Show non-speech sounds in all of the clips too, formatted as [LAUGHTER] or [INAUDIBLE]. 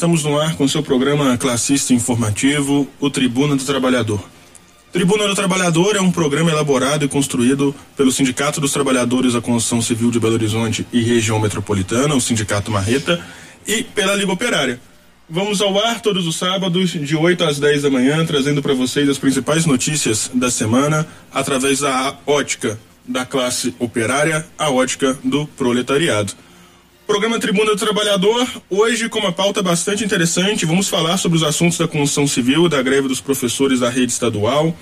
Estamos no ar com seu programa classista informativo, o Tribuna do Trabalhador. Tribuna do Trabalhador é um programa elaborado e construído pelo Sindicato dos Trabalhadores da Construção Civil de Belo Horizonte e Região Metropolitana, o Sindicato Marreta, e pela Liga Operária. Vamos ao ar todos os sábados, de 8 às 10 da manhã, trazendo para vocês as principais notícias da semana através da ótica da classe operária, a ótica do proletariado. Programa Tribuna do Trabalhador, hoje com uma pauta bastante interessante, vamos falar sobre os assuntos da construção civil, da greve dos professores da rede estadual,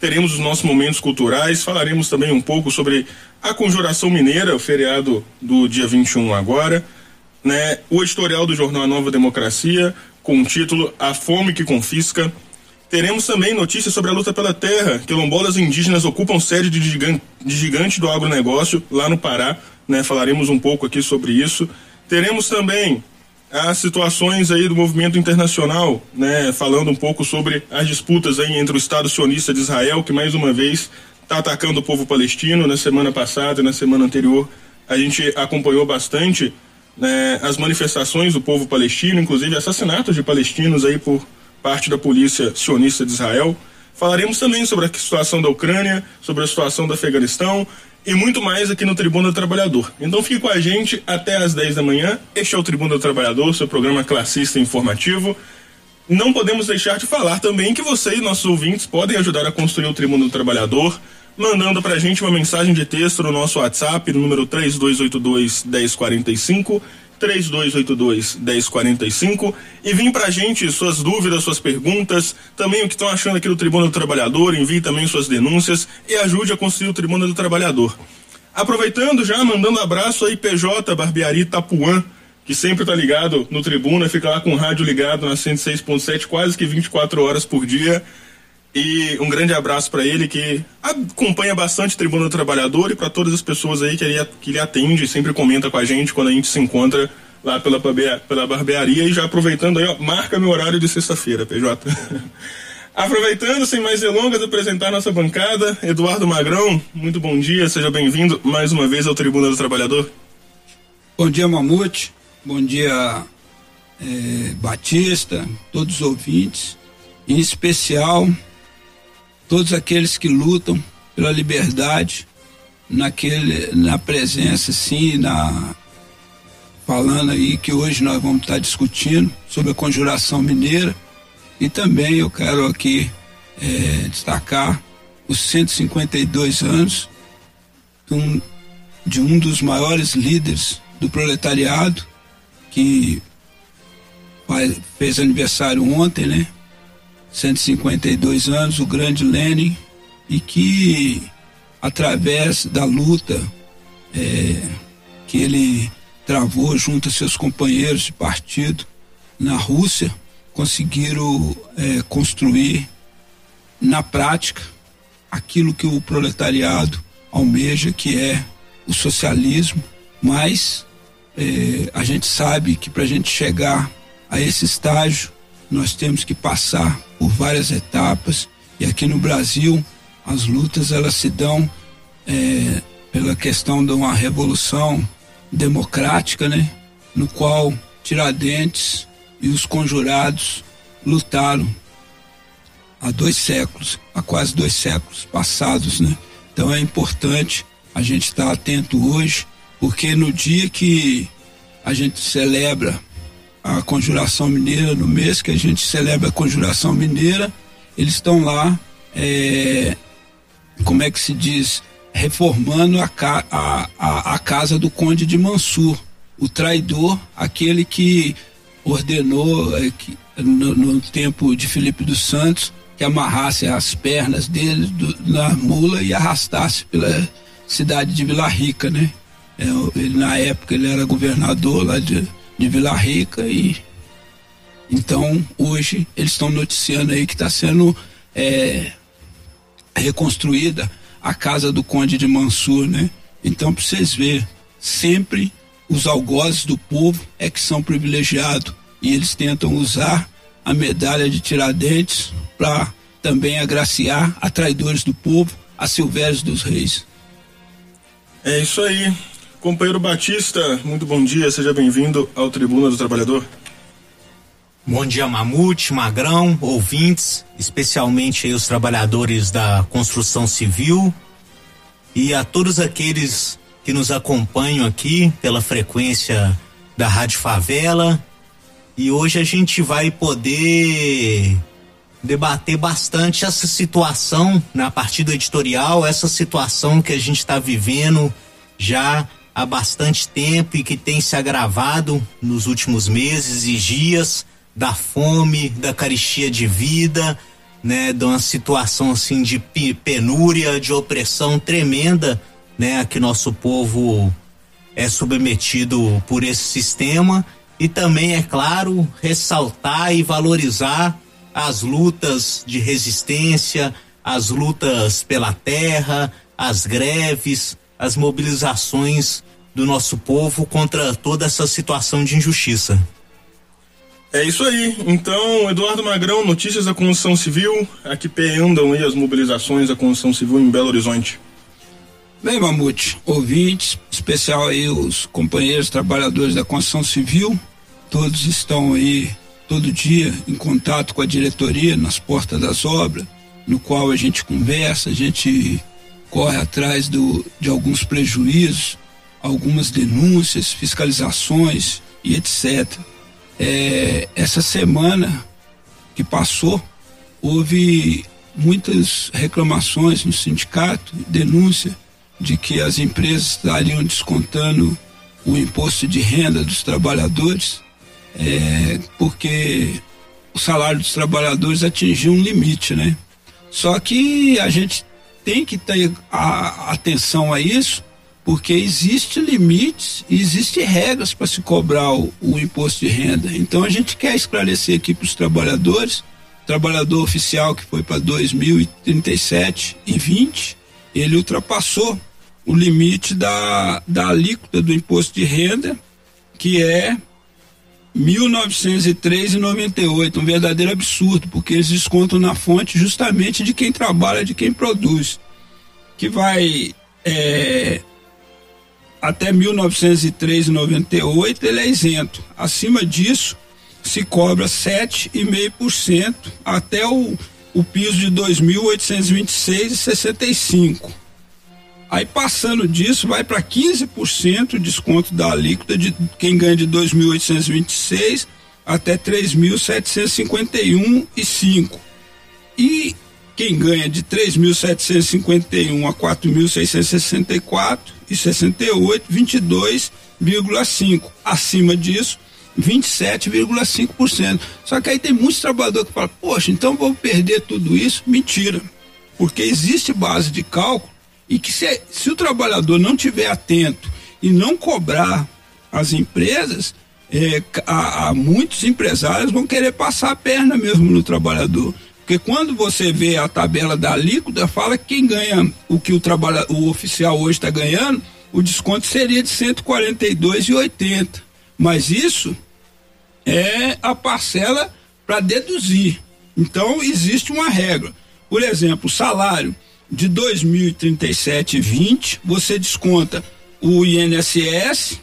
teremos os nossos momentos culturais, falaremos também um pouco sobre a Conjuração Mineira, o feriado do dia 21 agora, né? O editorial do jornal Nova Democracia, com o título A Fome que Confisca. Teremos também notícias sobre a luta pela terra. Quilombolas indígenas ocupam sede de gigante, de gigante do agronegócio lá no Pará né? Falaremos um pouco aqui sobre isso. Teremos também as situações aí do movimento internacional, né? Falando um pouco sobre as disputas aí entre o Estado sionista de Israel, que mais uma vez está atacando o povo palestino. Na semana passada e na semana anterior a gente acompanhou bastante né, as manifestações do povo palestino, inclusive assassinatos de palestinos aí por parte da polícia sionista de Israel. Falaremos também sobre a situação da Ucrânia, sobre a situação do Afeganistão e muito mais aqui no Tribuna do Trabalhador. Então fique com a gente até às 10 da manhã. Este é o Tribuna do Trabalhador, seu programa classista informativo. Não podemos deixar de falar também que você e nossos ouvintes podem ajudar a construir o Tribuna do Trabalhador, mandando pra gente uma mensagem de texto no nosso WhatsApp, no número 3282 1045 3282 1045 e vim pra gente suas dúvidas, suas perguntas, também o que estão achando aqui do Tribuna do Trabalhador, envie também suas denúncias e ajude a construir o Tribuna do Trabalhador. Aproveitando já, mandando abraço aí PJ Barbearia Tapuã, que sempre tá ligado no Tribuna, fica lá com o rádio ligado na 106.7 quase que 24 horas por dia. E um grande abraço para ele que acompanha bastante Tribuna do Trabalhador e para todas as pessoas aí que ele, que ele atende, sempre comenta com a gente quando a gente se encontra lá pela, pela barbearia. E já aproveitando aí, ó, marca meu horário de sexta-feira, PJ. [LAUGHS] Aproveitando, sem mais delongas, apresentar nossa bancada, Eduardo Magrão, muito bom dia, seja bem-vindo mais uma vez ao Tribuna do Trabalhador. Bom dia, Mamute, bom dia, é, Batista, todos os ouvintes, em especial todos aqueles que lutam pela liberdade naquele na presença sim na falando aí que hoje nós vamos estar discutindo sobre a conjuração mineira e também eu quero aqui é, destacar os 152 anos de um, de um dos maiores líderes do proletariado que faz, fez aniversário ontem, né? 152 anos, o grande Lenin, e que através da luta é, que ele travou junto a seus companheiros de partido na Rússia, conseguiram é, construir na prática aquilo que o proletariado almeja, que é o socialismo, mas é, a gente sabe que para a gente chegar a esse estágio nós temos que passar por várias etapas e aqui no Brasil as lutas elas se dão é, pela questão de uma revolução democrática, né? No qual Tiradentes e os conjurados lutaram há dois séculos, há quase dois séculos passados, né? Então é importante a gente estar atento hoje, porque no dia que a gente celebra a Conjuração Mineira, no mês que a gente celebra a Conjuração Mineira, eles estão lá, é, como é que se diz, reformando a, a, a, a, casa do Conde de Mansur, o traidor, aquele que ordenou é, que, no, no, tempo de Felipe dos Santos que amarrasse as pernas dele do, na mula e arrastasse pela cidade de Vila Rica, né? É, ele, na época ele era governador lá de de Vila Rica e então hoje eles estão noticiando aí que está sendo é, reconstruída a casa do Conde de Mansur, né? Então para vocês verem, sempre os algozes do povo é que são privilegiados e eles tentam usar a medalha de Tiradentes para também agraciar a traidores do povo, a Silvérios dos Reis. É isso aí. Companheiro Batista, muito bom dia, seja bem-vindo ao Tribuna do Trabalhador. Bom dia, Mamute, Magrão, ouvintes, especialmente os trabalhadores da construção civil e a todos aqueles que nos acompanham aqui pela frequência da Rádio Favela. E hoje a gente vai poder debater bastante essa situação na partida editorial, essa situação que a gente está vivendo já há bastante tempo e que tem se agravado nos últimos meses e dias da fome, da caristia de vida, né, de uma situação assim de penúria, de opressão tremenda, né, a que nosso povo é submetido por esse sistema. E também é claro ressaltar e valorizar as lutas de resistência, as lutas pela terra, as greves, as mobilizações do nosso povo contra toda essa situação de injustiça. É isso aí. Então, Eduardo Magrão, notícias da construção civil, a que pé andam aí as mobilizações da construção civil em Belo Horizonte. Bem, Mamute, ouvintes, especial aí os companheiros trabalhadores da construção civil, todos estão aí todo dia em contato com a diretoria nas portas das obras, no qual a gente conversa, a gente corre atrás do, de alguns prejuízos, algumas denúncias, fiscalizações e etc. É, essa semana que passou, houve muitas reclamações no sindicato, denúncia de que as empresas estariam descontando o imposto de renda dos trabalhadores, é, porque o salário dos trabalhadores atingiu um limite, né? Só que a gente tem que ter a, atenção a isso, porque existe limites e existem regras para se cobrar o, o, imposto de renda. Então a gente quer esclarecer aqui para os trabalhadores, trabalhador oficial que foi para 2037 e 20, ele ultrapassou o limite da, da alíquota do imposto de renda, que é 1903,98, um verdadeiro absurdo, porque eles descontam na fonte justamente de quem trabalha, de quem produz, que vai é, até 1903,98 ele é isento. Acima disso, se cobra 7,5% até o, o piso de 2.826,65. Aí passando disso, vai para 15% desconto da alíquota de quem ganha de 2.826 até 3.751,5. E quem ganha de 3.751 a 4.664 e 68, 22,5. Acima disso, 27,5%. Só que aí tem muitos trabalhadores que falam, poxa, então vou perder tudo isso. Mentira. Porque existe base de cálculo e que se, se o trabalhador não tiver atento e não cobrar as empresas, é, há, há muitos empresários vão querer passar a perna mesmo no trabalhador. Porque quando você vê a tabela da alíquota, fala que quem ganha o que o, trabalha, o oficial hoje está ganhando, o desconto seria de 142,80. Mas isso é a parcela para deduzir. Então existe uma regra. Por exemplo, salário de 2037,20, você desconta o INSS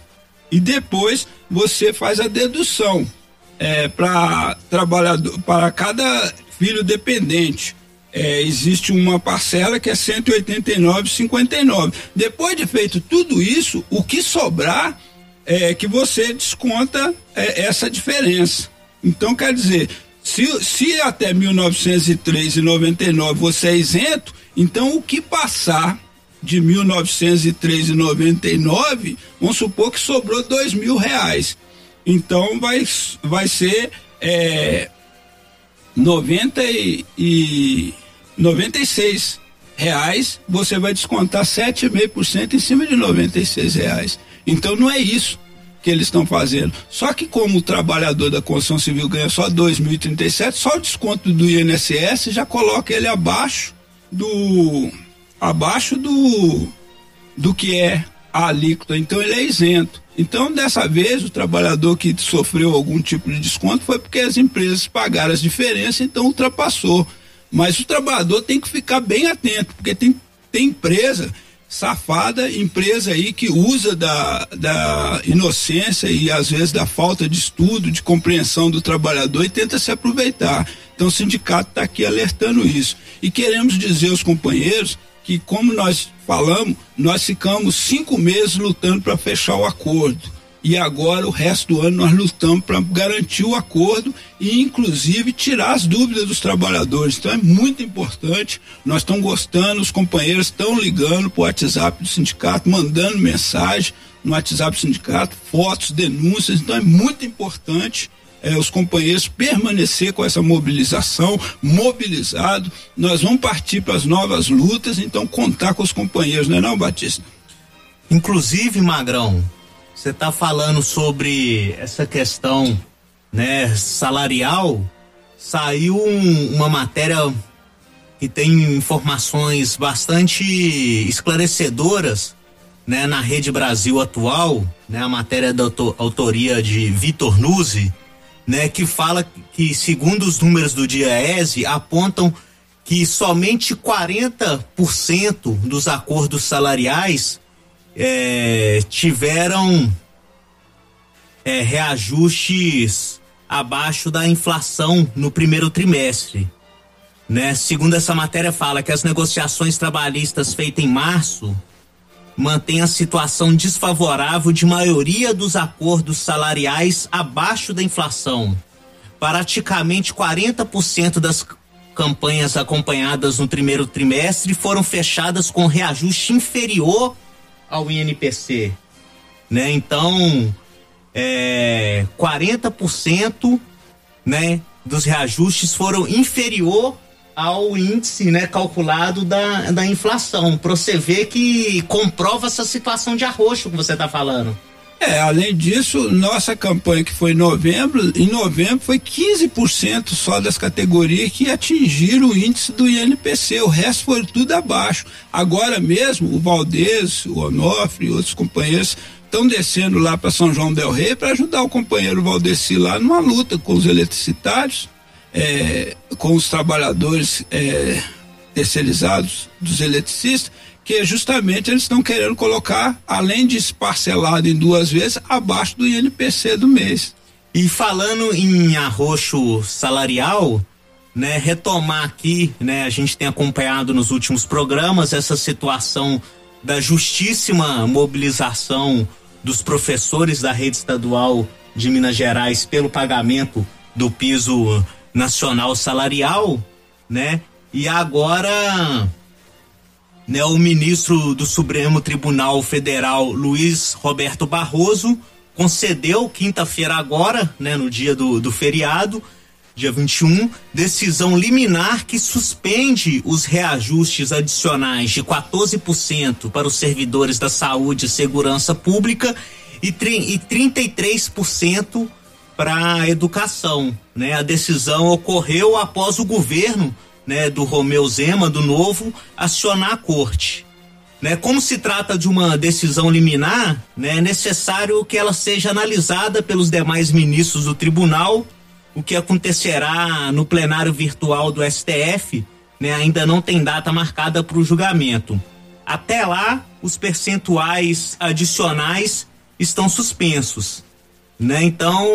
e depois você faz a dedução é, para trabalhador para cada filho dependente. É, existe uma parcela que é 189,59. Depois de feito tudo isso, o que sobrar é que você desconta é, essa diferença. Então, quer dizer, se, se até 1903,99 você é isento, então o que passar de 1903,99, vamos supor que sobrou dois mil reais. Então vai, vai ser é, 90 e, e 96 reais, você vai descontar 7,5% em cima de 96 reais. Então não é isso que eles estão fazendo. Só que como o trabalhador da construção civil ganha só 2.037, só o desconto do INSS já coloca ele abaixo do abaixo do do que é a alíquota. Então ele é isento. Então, dessa vez, o trabalhador que sofreu algum tipo de desconto foi porque as empresas pagaram as diferenças, então ultrapassou. Mas o trabalhador tem que ficar bem atento, porque tem, tem empresa safada empresa aí que usa da, da inocência e às vezes da falta de estudo, de compreensão do trabalhador e tenta se aproveitar. Então o sindicato está aqui alertando isso. E queremos dizer aos companheiros que, como nós falamos, nós ficamos cinco meses lutando para fechar o acordo e agora o resto do ano nós lutamos para garantir o acordo e inclusive tirar as dúvidas dos trabalhadores. Então é muito importante. Nós estamos gostando, os companheiros estão ligando para o WhatsApp do sindicato, mandando mensagem no WhatsApp do sindicato, fotos, denúncias. Então é muito importante é, os companheiros permanecer com essa mobilização, mobilizado. Nós vamos partir para as novas lutas, então contar com os companheiros, não é não, Batista? Inclusive, Magrão, você está falando sobre essa questão né, salarial. Saiu um, uma matéria que tem informações bastante esclarecedoras né, na Rede Brasil Atual, né, a matéria da autoria de Vitor Nuzzi, né, que fala que, segundo os números do DIAESE, apontam que somente 40% dos acordos salariais é, tiveram é, reajustes abaixo da inflação no primeiro trimestre. Né? Segundo essa matéria, fala que as negociações trabalhistas feitas em março mantêm a situação desfavorável de maioria dos acordos salariais abaixo da inflação. Praticamente 40% das campanhas acompanhadas no primeiro trimestre foram fechadas com reajuste inferior ao INPC, né? Então, é, 40% né, dos reajustes foram inferior ao índice né, calculado da, da inflação. Para você ver que comprova essa situação de arroxo que você está falando. É, além disso, nossa campanha que foi em novembro, em novembro foi 15% só das categorias que atingiram o índice do INPC, o resto foi tudo abaixo. Agora mesmo, o Valdez, o Onofre e outros companheiros estão descendo lá para São João del Rei para ajudar o companheiro Valdeci lá numa luta com os eletricitários, é, com os trabalhadores é, terceirizados dos eletricistas que justamente eles estão querendo colocar, além de parcelado em duas vezes, abaixo do INPC do mês. E falando em arroxo salarial, né, retomar aqui, né, a gente tem acompanhado nos últimos programas essa situação da justíssima mobilização dos professores da rede estadual de Minas Gerais pelo pagamento do piso nacional salarial, né? E agora né, o ministro do Supremo Tribunal Federal, Luiz Roberto Barroso, concedeu quinta-feira agora, né, no dia do, do feriado, dia 21, decisão liminar que suspende os reajustes adicionais de 14% para os servidores da saúde e segurança pública e, e 33% para a educação. Né? A decisão ocorreu após o governo né, do Romeu Zema, do Novo, acionar a corte. Né, como se trata de uma decisão liminar, né, é necessário que ela seja analisada pelos demais ministros do tribunal. O que acontecerá no plenário virtual do STF né, ainda não tem data marcada para o julgamento. Até lá, os percentuais adicionais estão suspensos. Né? Então,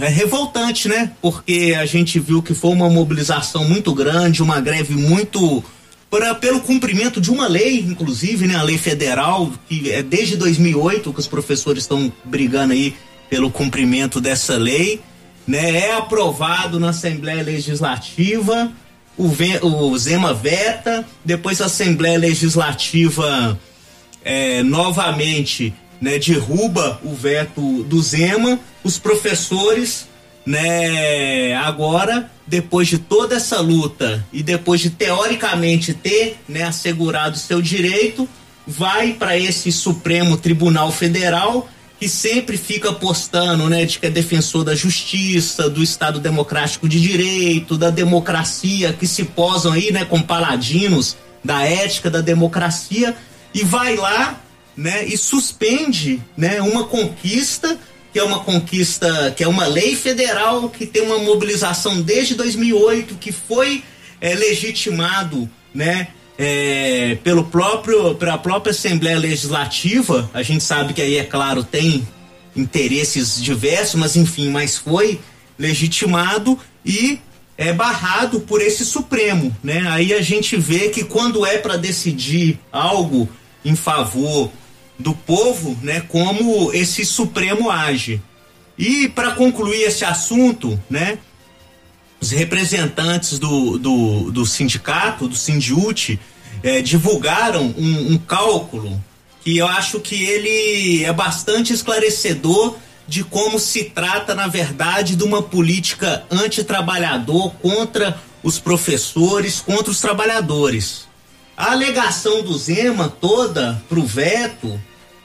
é revoltante, né? Porque a gente viu que foi uma mobilização muito grande, uma greve muito pra, pelo cumprimento de uma lei, inclusive, né? A lei federal, que é desde 2008 que os professores estão brigando aí pelo cumprimento dessa lei, né? É aprovado na Assembleia Legislativa, o, o Zema veta, depois a Assembleia Legislativa é, novamente né, derruba o veto do Zema, os professores, né, agora, depois de toda essa luta e depois de teoricamente ter, né, assegurado seu direito, vai para esse Supremo Tribunal Federal que sempre fica postando, né, de que é defensor da justiça, do Estado Democrático de Direito, da democracia, que se posam aí, né, com paladinos da ética da democracia e vai lá né, e suspende, né, uma conquista que é uma conquista, que é uma lei federal que tem uma mobilização desde 2008 que foi é, legitimado, né, é, pelo próprio pela própria Assembleia Legislativa, a gente sabe que aí é claro tem interesses diversos, mas enfim, mas foi legitimado e é barrado por esse Supremo, né? Aí a gente vê que quando é para decidir algo em favor do povo, né, como esse Supremo age. E para concluir esse assunto, né, os representantes do, do, do sindicato, do Sindiute, é, divulgaram um, um cálculo que eu acho que ele é bastante esclarecedor de como se trata, na verdade, de uma política antitrabalhador contra os professores, contra os trabalhadores. A alegação do Zema toda para o veto,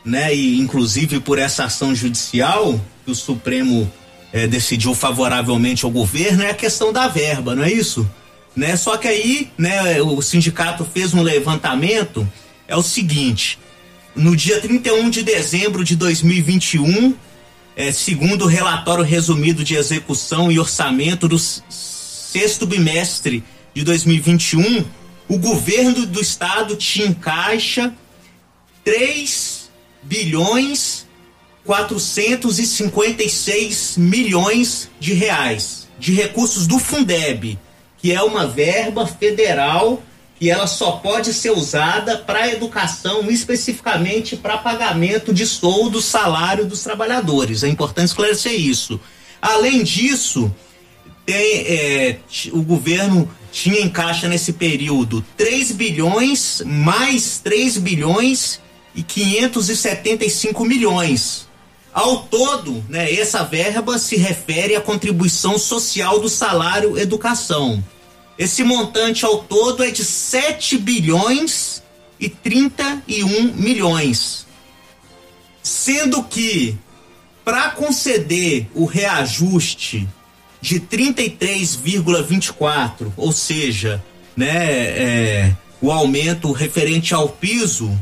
né, e inclusive por essa ação judicial que o Supremo é, decidiu favoravelmente ao governo, é a questão da verba, não é isso? Né? Só que aí, né, o sindicato fez um levantamento, é o seguinte, no dia 31 de dezembro de 2021, é, segundo o relatório resumido de execução e orçamento do sexto bimestre de 2021, o governo do estado tinha em caixa 3 bilhões 456 milhões de reais de recursos do Fundeb, que é uma verba federal que ela só pode ser usada para educação, especificamente para pagamento de soldo, salário dos trabalhadores. É importante esclarecer isso. Além disso, tem, é, o governo tinha em caixa nesse período 3 bilhões mais 3 bilhões e 575 milhões ao todo, né, essa verba se refere à contribuição social do salário educação. Esse montante ao todo é de 7 bilhões e 31 milhões. Sendo que, para conceder o reajuste de 33,24, ou seja, né, é, o aumento referente ao piso,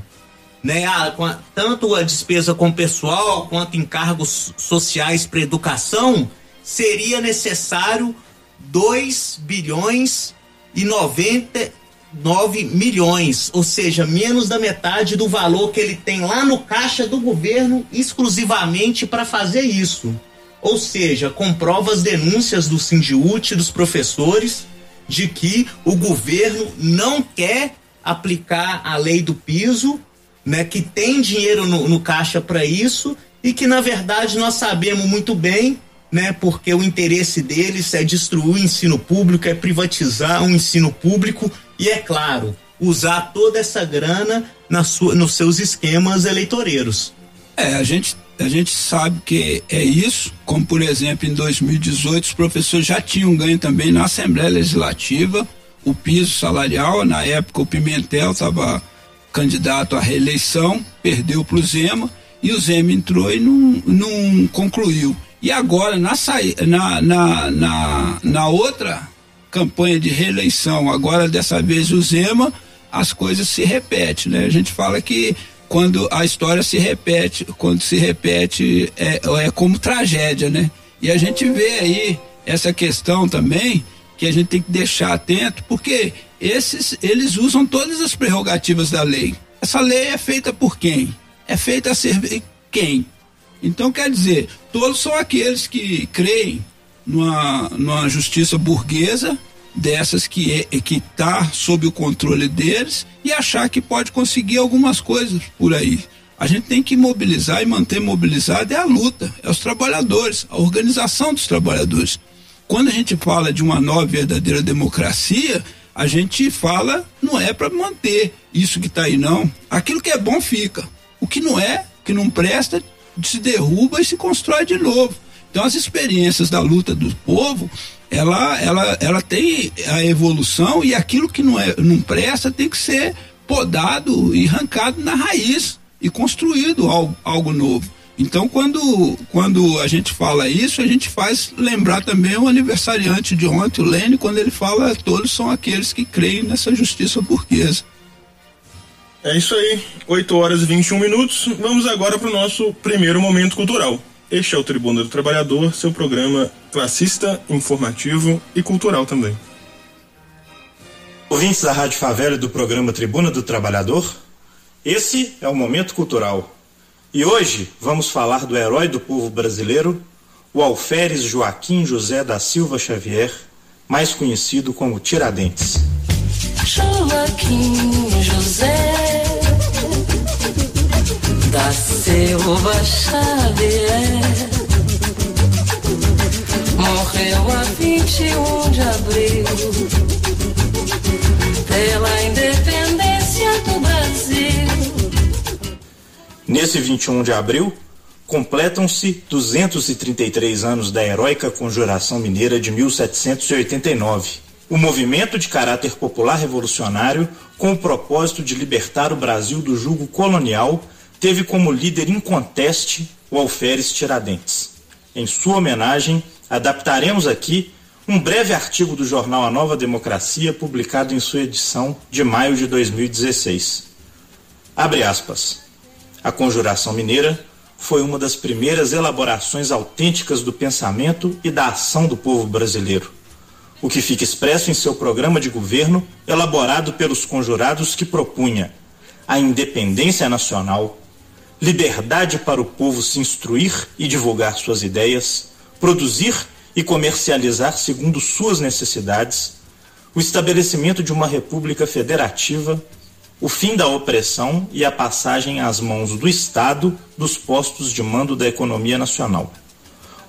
né, a, a, tanto a despesa com pessoal quanto encargos sociais para educação, seria necessário 2 bilhões e 99 milhões, ou seja, menos da metade do valor que ele tem lá no caixa do governo exclusivamente para fazer isso. Ou seja, comprova as denúncias do Sindiúte dos professores de que o governo não quer aplicar a lei do piso né, que tem dinheiro no, no caixa para isso e que na verdade nós sabemos muito bem, né, porque o interesse deles é destruir o ensino público, é privatizar o ensino público e é claro usar toda essa grana na sua, nos seus esquemas eleitoreiros. É, a gente a gente sabe que é isso, como por exemplo em 2018 os professores já tinham ganho também na Assembleia Legislativa o piso salarial, na época o Pimentel estava candidato à reeleição, perdeu para o Zema e o Zema entrou e não, não concluiu. E agora, na, na, na, na, na outra campanha de reeleição, agora dessa vez o Zema, as coisas se repetem, né? A gente fala que quando a história se repete, quando se repete é, é como tragédia, né? E a gente vê aí essa questão também que a gente tem que deixar atento, porque esses eles usam todas as prerrogativas da lei. Essa lei é feita por quem? É feita a servir quem? Então quer dizer, todos são aqueles que creem numa, numa justiça burguesa dessas que é, que está sob o controle deles e achar que pode conseguir algumas coisas por aí. A gente tem que mobilizar e manter mobilizado é a luta, é os trabalhadores, a organização dos trabalhadores. Quando a gente fala de uma nova verdadeira democracia, a gente fala não é para manter isso que está aí não. Aquilo que é bom fica. O que não é, que não presta, se derruba e se constrói de novo. Então as experiências da luta do povo, ela, ela, ela tem a evolução e aquilo que não, é, não presta tem que ser podado e arrancado na raiz e construído algo, algo novo. Então, quando, quando a gente fala isso, a gente faz lembrar também o aniversariante de ontem, o Lênin, quando ele fala todos são aqueles que creem nessa justiça burguesa. É isso aí, 8 horas e 21 minutos. Vamos agora para o nosso primeiro momento cultural. Este é o Tribuna do Trabalhador, seu programa classista, informativo e cultural também. Ouvintes da Rádio Favela e do programa Tribuna do Trabalhador, esse é o Momento Cultural. E hoje vamos falar do herói do povo brasileiro, o alferes Joaquim José da Silva Xavier, mais conhecido como Tiradentes. Joaquim José da Silva Xavier morreu a 21 de abril pela independência do Brasil. Nesse 21 de abril, completam-se 233 anos da heróica Conjuração Mineira de 1789. O movimento de caráter popular revolucionário, com o propósito de libertar o Brasil do jugo colonial, teve como líder inconteste o Alferes Tiradentes. Em sua homenagem, adaptaremos aqui um breve artigo do jornal A Nova Democracia, publicado em sua edição de maio de 2016. Abre aspas. A Conjuração Mineira foi uma das primeiras elaborações autênticas do pensamento e da ação do povo brasileiro. O que fica expresso em seu programa de governo, elaborado pelos conjurados que propunha a independência nacional, liberdade para o povo se instruir e divulgar suas ideias, produzir e comercializar segundo suas necessidades, o estabelecimento de uma república federativa, o fim da opressão e a passagem às mãos do Estado dos postos de mando da economia nacional,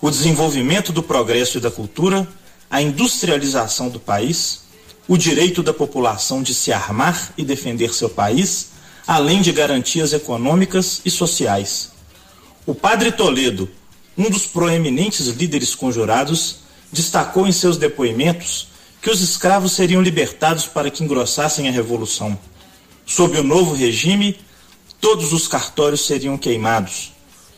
o desenvolvimento do progresso e da cultura, a industrialização do país, o direito da população de se armar e defender seu país, além de garantias econômicas e sociais. O padre Toledo, um dos proeminentes líderes conjurados, destacou em seus depoimentos que os escravos seriam libertados para que engrossassem a revolução. Sob o novo regime, todos os cartórios seriam queimados,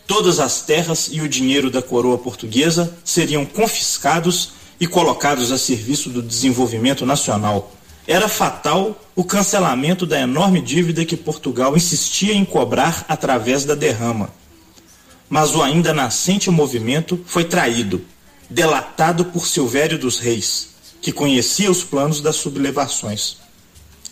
todas as terras e o dinheiro da coroa portuguesa seriam confiscados e colocados a serviço do desenvolvimento nacional. Era fatal o cancelamento da enorme dívida que Portugal insistia em cobrar através da derrama mas o ainda nascente movimento foi traído, delatado por Silvério dos Reis, que conhecia os planos das sublevações.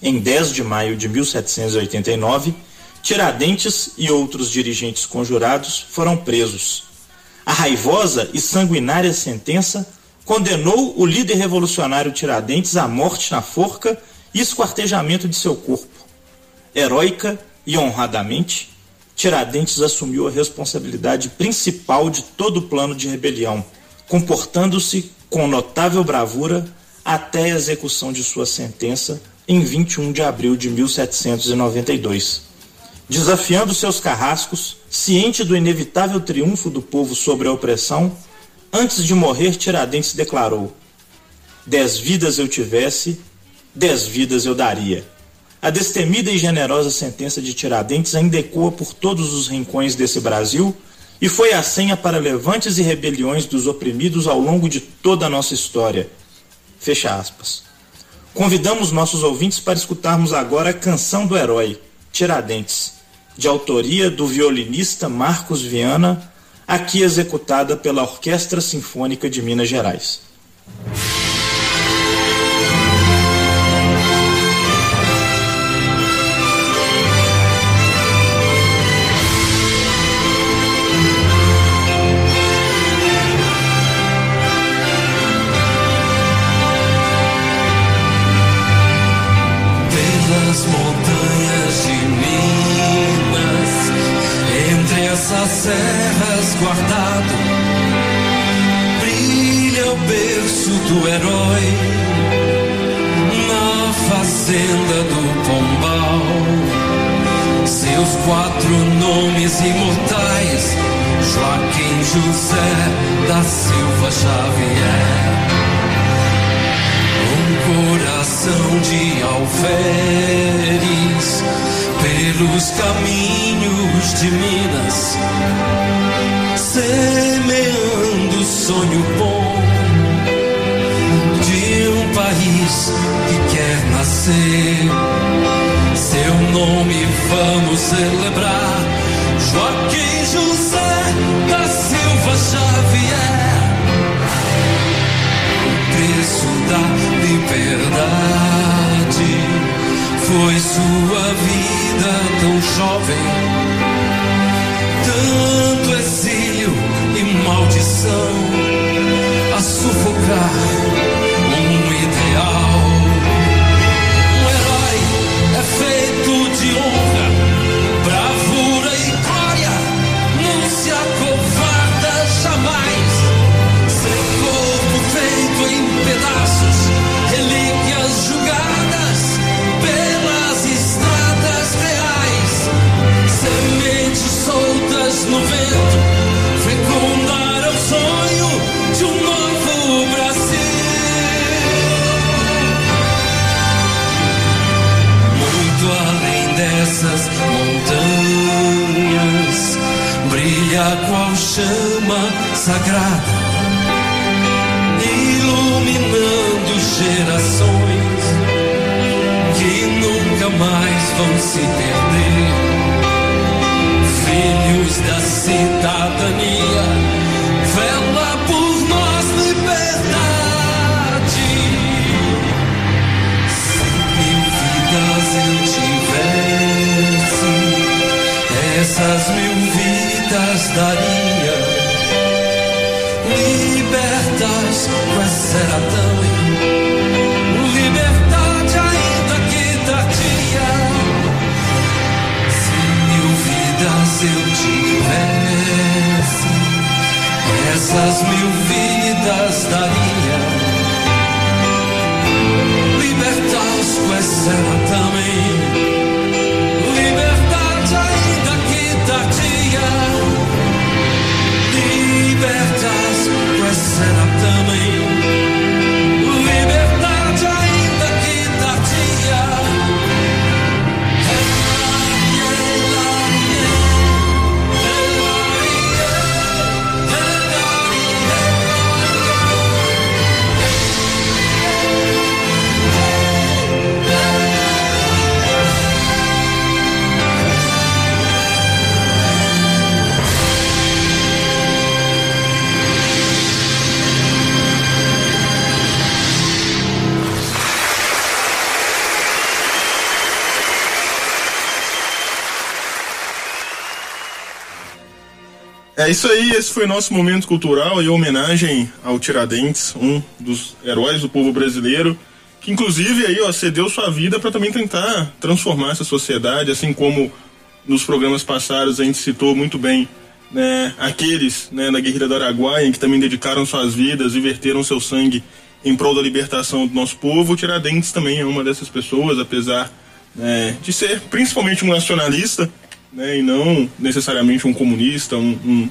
Em 10 de maio de 1789, Tiradentes e outros dirigentes conjurados foram presos. A raivosa e sanguinária sentença condenou o líder revolucionário Tiradentes à morte na forca e esquartejamento de seu corpo. Heróica e honradamente, Tiradentes assumiu a responsabilidade principal de todo o plano de rebelião, comportando-se com notável bravura até a execução de sua sentença em 21 de abril de 1792. Desafiando seus carrascos, ciente do inevitável triunfo do povo sobre a opressão, antes de morrer, Tiradentes declarou: Dez vidas eu tivesse, dez vidas eu daria a destemida e generosa sentença de Tiradentes ainda ecoa por todos os rincões desse Brasil e foi a senha para levantes e rebeliões dos oprimidos ao longo de toda a nossa história. Fecha aspas. Convidamos nossos ouvintes para escutarmos agora a canção do herói, Tiradentes, de autoria do violinista Marcos Viana, aqui executada pela Orquestra Sinfônica de Minas Gerais. de Minas, semeando o sonho bom de um país que quer nascer. Seu nome vamos celebrar, Joaquim José da Silva Xavier. O preço da liberdade foi sua vida tão jovem tanto exílio e maldição a sufocar sagrada, esse foi nosso momento cultural e homenagem ao Tiradentes, um dos heróis do povo brasileiro, que inclusive aí ó, cedeu sua vida para também tentar transformar essa sociedade, assim como nos programas passados a gente citou muito bem né, aqueles né, na Guerrilha do Araguaia que também dedicaram suas vidas e verteram seu sangue em prol da libertação do nosso povo. O Tiradentes também é uma dessas pessoas, apesar né, de ser principalmente um nacionalista, né, e não necessariamente um comunista, um, um,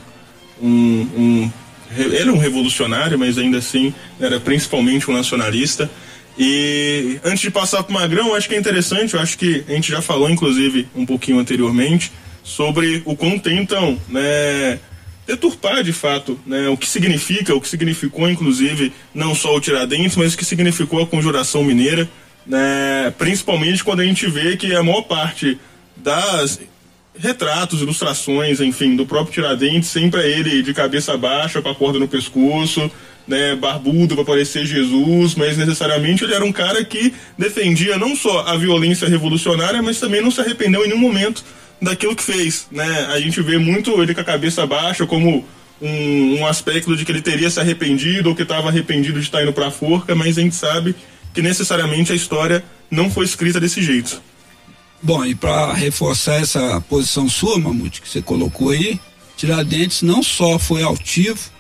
um, um ele era um revolucionário, mas ainda assim era principalmente um nacionalista. E antes de passar para o Magrão, acho que é interessante, eu acho que a gente já falou, inclusive, um pouquinho anteriormente, sobre o quão tentam né, deturpar de fato né, o que significa, o que significou, inclusive, não só o Tiradentes, mas o que significou a Conjuração Mineira, né, principalmente quando a gente vê que a maior parte das retratos, ilustrações, enfim, do próprio Tiradentes, sempre é ele de cabeça baixa, com a corda no pescoço, né, barbudo para parecer Jesus, mas necessariamente ele era um cara que defendia não só a violência revolucionária, mas também não se arrependeu em nenhum momento daquilo que fez, né? A gente vê muito ele com a cabeça baixa como um, um aspecto de que ele teria se arrependido ou que estava arrependido de estar indo para a forca, mas a gente sabe que necessariamente a história não foi escrita desse jeito. Bom, e para reforçar essa posição sua, Mamute, que você colocou aí, Tiradentes não só foi altivo,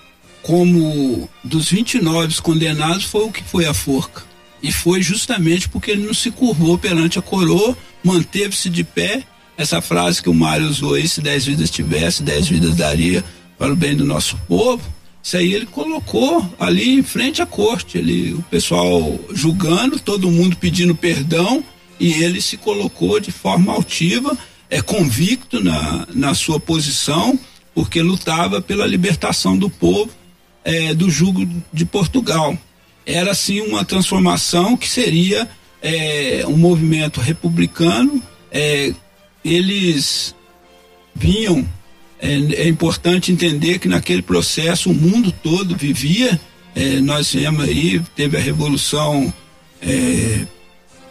como dos 29 condenados foi o que foi a forca. E foi justamente porque ele não se curvou perante a coroa, manteve-se de pé. Essa frase que o Mário usou aí, se dez vidas tivesse, dez vidas daria para o bem do nosso povo. Isso aí ele colocou ali em frente à corte, ele, o pessoal julgando, todo mundo pedindo perdão e ele se colocou de forma altiva, é convicto na, na sua posição, porque lutava pela libertação do povo é, do jugo de Portugal. Era assim uma transformação que seria é, um movimento republicano. É, eles vinham. É, é, importante entender que naquele processo o mundo todo vivia. É, nós vemos aí, teve a revolução é,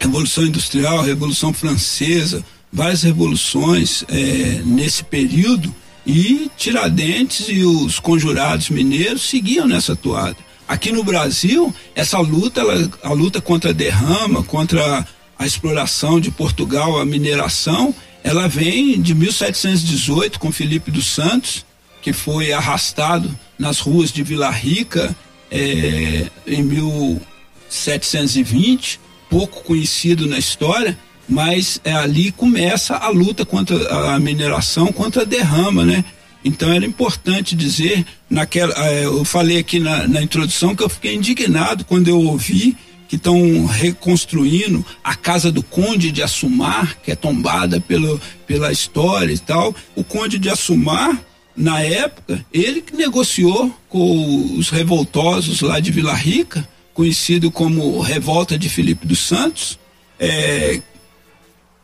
Revolução Industrial, Revolução Francesa, várias revoluções é, nesse período e Tiradentes e os conjurados mineiros seguiam nessa toada. Aqui no Brasil, essa luta, ela, a luta contra a derrama, contra a exploração de Portugal, a mineração, ela vem de 1718 com Felipe dos Santos, que foi arrastado nas ruas de Vila Rica é, em 1720, pouco conhecido na história, mas é, ali começa a luta contra a mineração, contra a derrama, né? Então era importante dizer, naquela, é, eu falei aqui na, na introdução que eu fiquei indignado quando eu ouvi que estão reconstruindo a casa do Conde de Assumar, que é tombada pelo, pela história e tal. O Conde de Assumar, na época, ele que negociou com os revoltosos lá de Vila Rica, conhecido como Revolta de Felipe dos Santos, é,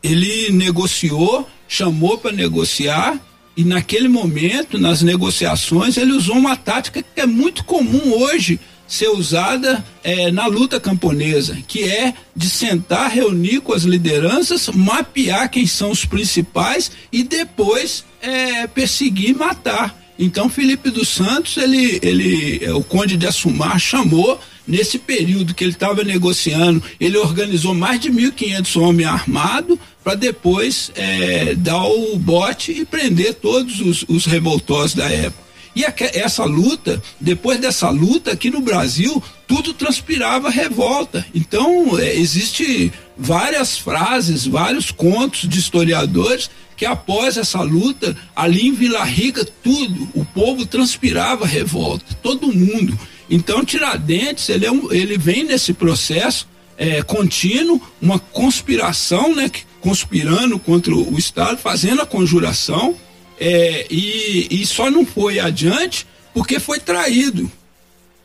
ele negociou, chamou para negociar e naquele momento, nas negociações, ele usou uma tática que é muito comum hoje ser usada é, na luta camponesa, que é de sentar, reunir com as lideranças, mapear quem são os principais e depois é, perseguir e matar. Então Felipe dos Santos, ele, ele, o Conde de Assumar chamou nesse período que ele estava negociando, ele organizou mais de 1.500 homens armados para depois é, dar o bote e prender todos os, os revoltosos da época. E essa luta, depois dessa luta, aqui no Brasil, tudo transpirava revolta. Então, é, existe várias frases, vários contos de historiadores que após essa luta, ali em Vila Rica, tudo, o povo transpirava revolta, todo mundo. Então, Tiradentes, ele, é um, ele vem nesse processo é, contínuo, uma conspiração, né, conspirando contra o Estado, fazendo a conjuração, é, e, e só não foi adiante porque foi traído.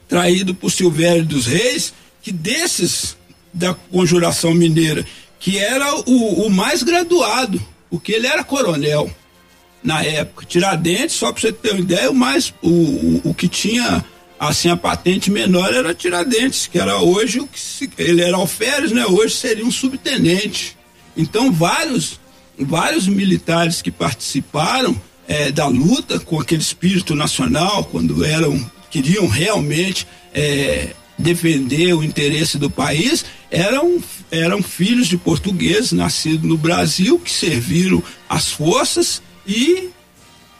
Traído por Silvério dos Reis, que desses da conjuração mineira, que era o, o mais graduado, porque ele era coronel na época. Tiradentes, só para você ter uma ideia, o mais o, o, o que tinha assim a patente menor era Tiradentes, que era hoje o que se, ele era alferes, né? Hoje seria um subtenente. Então vários vários militares que participaram é, da luta com aquele espírito nacional, quando eram queriam realmente é, defender o interesse do país, eram eram filhos de portugueses nascidos no Brasil que serviram as forças e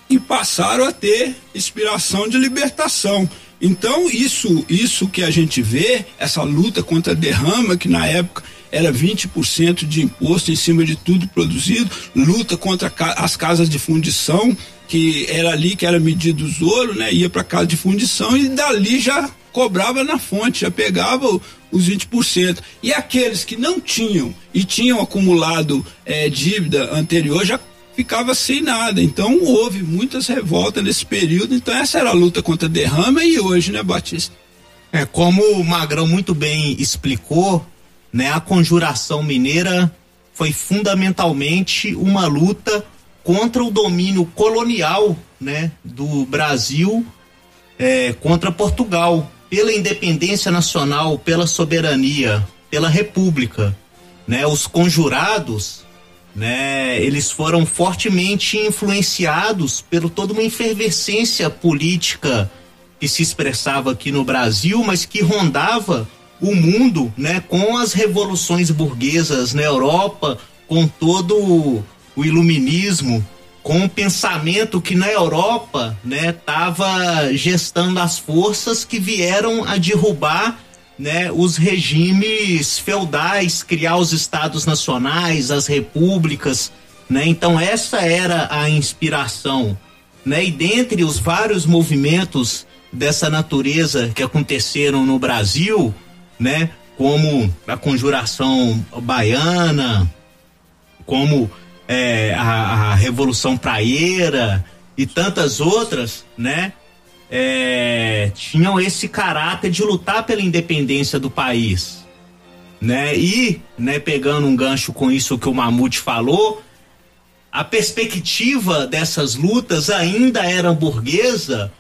e passaram a ter inspiração de libertação. Então, isso, isso que a gente vê, essa luta contra a derrama, que na época era 20% de imposto em cima de tudo produzido, luta contra as casas de fundição, que era ali que era medido os ouro, né? Ia para casa de fundição e dali já cobrava na fonte, já pegava os 20%. E aqueles que não tinham e tinham acumulado é, dívida anterior já ficava sem nada. Então houve muitas revoltas nesse período. Então essa era a luta contra a derrama e hoje, né, Batista? É, como o Magrão muito bem explicou, né, a conjuração mineira foi fundamentalmente uma luta contra o domínio colonial, né, do Brasil é, contra Portugal, pela independência nacional, pela soberania, pela república, né? Os conjurados né, eles foram fortemente influenciados pelo toda uma efervescência política que se expressava aqui no Brasil, mas que rondava o mundo, né, com as revoluções burguesas na Europa, com todo o iluminismo, com o pensamento que na Europa, né, gestando as forças que vieram a derrubar né, os regimes feudais, criar os estados nacionais, as repúblicas, né? Então essa era a inspiração, né? E dentre os vários movimentos dessa natureza que aconteceram no Brasil, né, como a conjuração baiana, como é, a, a Revolução Praieira e tantas outras, né? É, tinham esse caráter de lutar pela independência do país, né? E, né, pegando um gancho com isso que o Mamute falou, a perspectiva dessas lutas ainda era burguesa,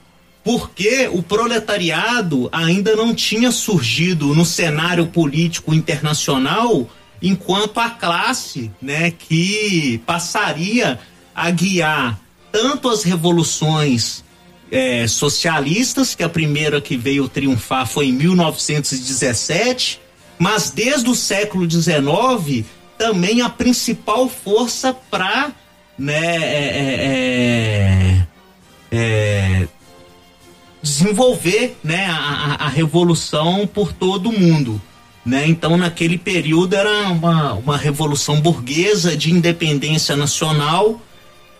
porque o proletariado ainda não tinha surgido no cenário político internacional enquanto a classe, né, que passaria a guiar tanto as revoluções é, socialistas, que a primeira que veio triunfar foi em 1917, mas desde o século XIX também a principal força para né, é, é, é, é, desenvolver né, a, a, revolução por todo o mundo. Né? Então, naquele período, era uma, uma revolução burguesa de independência nacional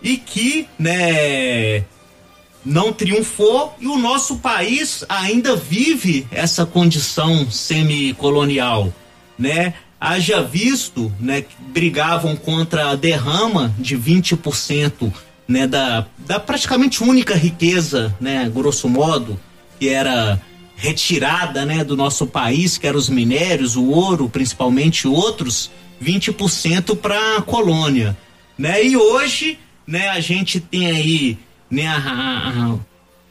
e que né, não triunfou e o nosso país ainda vive essa condição semicolonial, né? Haja visto, né, que brigavam contra a derrama de 20%, né, da, da praticamente única riqueza, né, grosso modo, que era retirada, né, do nosso país, que eram os minérios, o ouro, principalmente outros, 20% para a colônia, né? E hoje né, a gente tem aí né, a, a,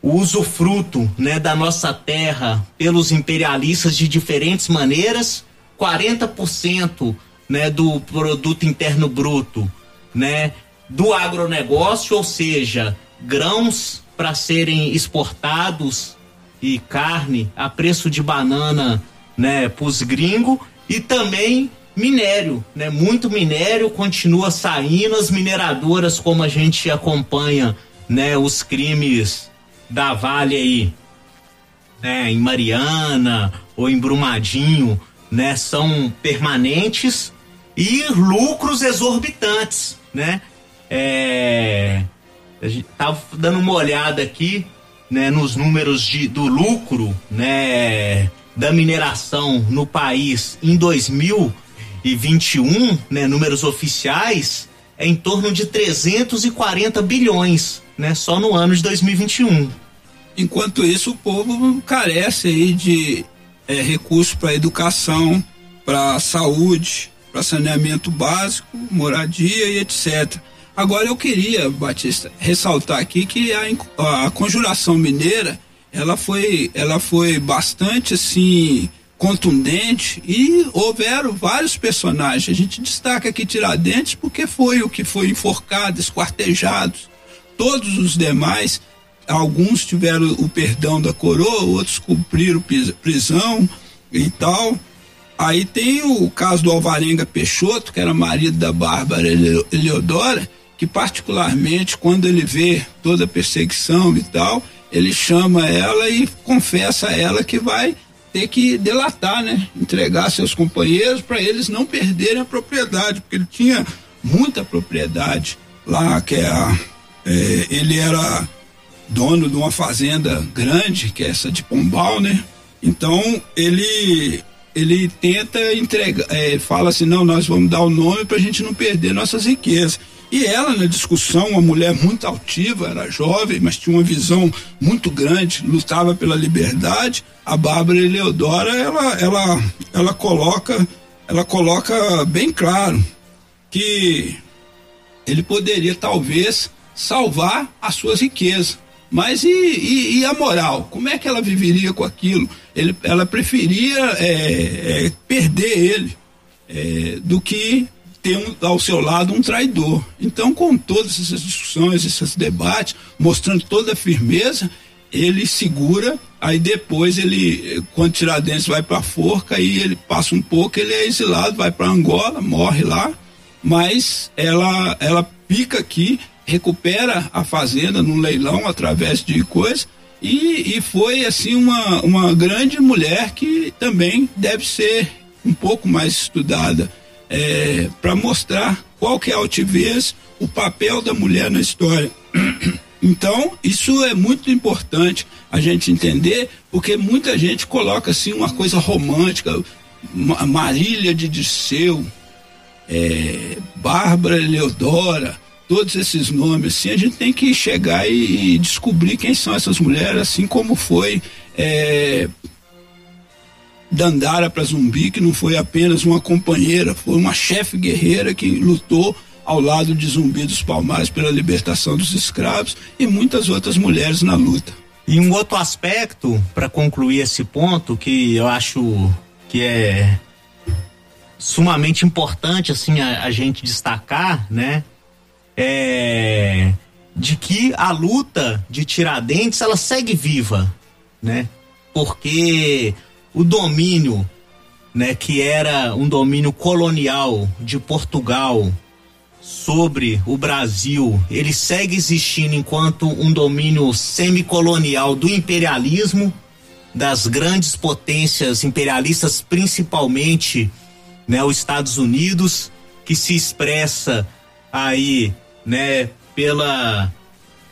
o usufruto né, da nossa terra pelos imperialistas de diferentes maneiras, 40% né, do produto interno bruto né, do agronegócio, ou seja, grãos para serem exportados e carne a preço de banana né, para os gringos e também minério, né? Muito minério continua saindo, as mineradoras, como a gente acompanha, né? Os crimes da Vale aí, né? Em Mariana ou em Brumadinho, né? São permanentes e lucros exorbitantes, né? É, a gente tava dando uma olhada aqui, né? Nos números de, do lucro, né? Da mineração no país em 2000 2021, né, números oficiais, é em torno de 340 bilhões, né, só no ano de 2021. Enquanto isso, o povo carece aí de é, recursos para educação, para saúde, para saneamento básico, moradia e etc. Agora eu queria, Batista, ressaltar aqui que a, a conjuração mineira ela foi, ela foi bastante assim contundente e houveram vários personagens. A gente destaca aqui Tiradentes porque foi o que foi enforcado, esquartejado. Todos os demais, alguns tiveram o perdão da coroa, outros cumpriram prisão e tal. Aí tem o caso do Alvarenga Peixoto, que era marido da Bárbara Eleodora, que particularmente quando ele vê toda a perseguição e tal, ele chama ela e confessa a ela que vai ter que delatar, né? Entregar seus companheiros para eles não perderem a propriedade, porque ele tinha muita propriedade lá, que é, a, é ele era dono de uma fazenda grande, que é essa de Pombal, né? Então ele ele tenta entregar, é, fala assim, não, nós vamos dar o nome para a gente não perder nossas riquezas. E ela, na discussão, uma mulher muito altiva, era jovem, mas tinha uma visão muito grande, lutava pela liberdade. A Bárbara Eleodora, ela, ela, ela coloca, ela coloca bem claro que ele poderia talvez salvar as suas riquezas. Mas e, e, e, a moral? Como é que ela viveria com aquilo? Ele, ela preferia é, é, perder ele é, do que ter um, ao seu lado um traidor. Então, com todas essas discussões, esses debates, mostrando toda a firmeza, ele segura, aí depois ele, quando Tiradentes vai para a forca, aí ele passa um pouco, ele é exilado, vai para Angola, morre lá, mas ela, ela fica aqui, recupera a fazenda num leilão através de coisas, e, e foi assim uma, uma grande mulher que também deve ser um pouco mais estudada é, para mostrar qual que é a altivez, o papel da mulher na história. [CLEARS THROAT] Então, isso é muito importante a gente entender, porque muita gente coloca assim uma coisa romântica, Marília de Dirceu, é, Bárbara Leodora, todos esses nomes, assim, a gente tem que chegar e, e descobrir quem são essas mulheres, assim como foi é, Dandara para Zumbi, que não foi apenas uma companheira, foi uma chefe guerreira que lutou ao lado de Zumbi dos Palmares pela libertação dos escravos e muitas outras mulheres na luta. E um outro aspecto, para concluir esse ponto, que eu acho que é sumamente importante assim a, a gente destacar, né? É, de que a luta de Tiradentes ela segue viva, né? Porque o domínio, né, que era um domínio colonial de Portugal sobre o Brasil, ele segue existindo enquanto um domínio semicolonial do imperialismo, das grandes potências imperialistas, principalmente né, os Estados Unidos, que se expressa aí, né, pela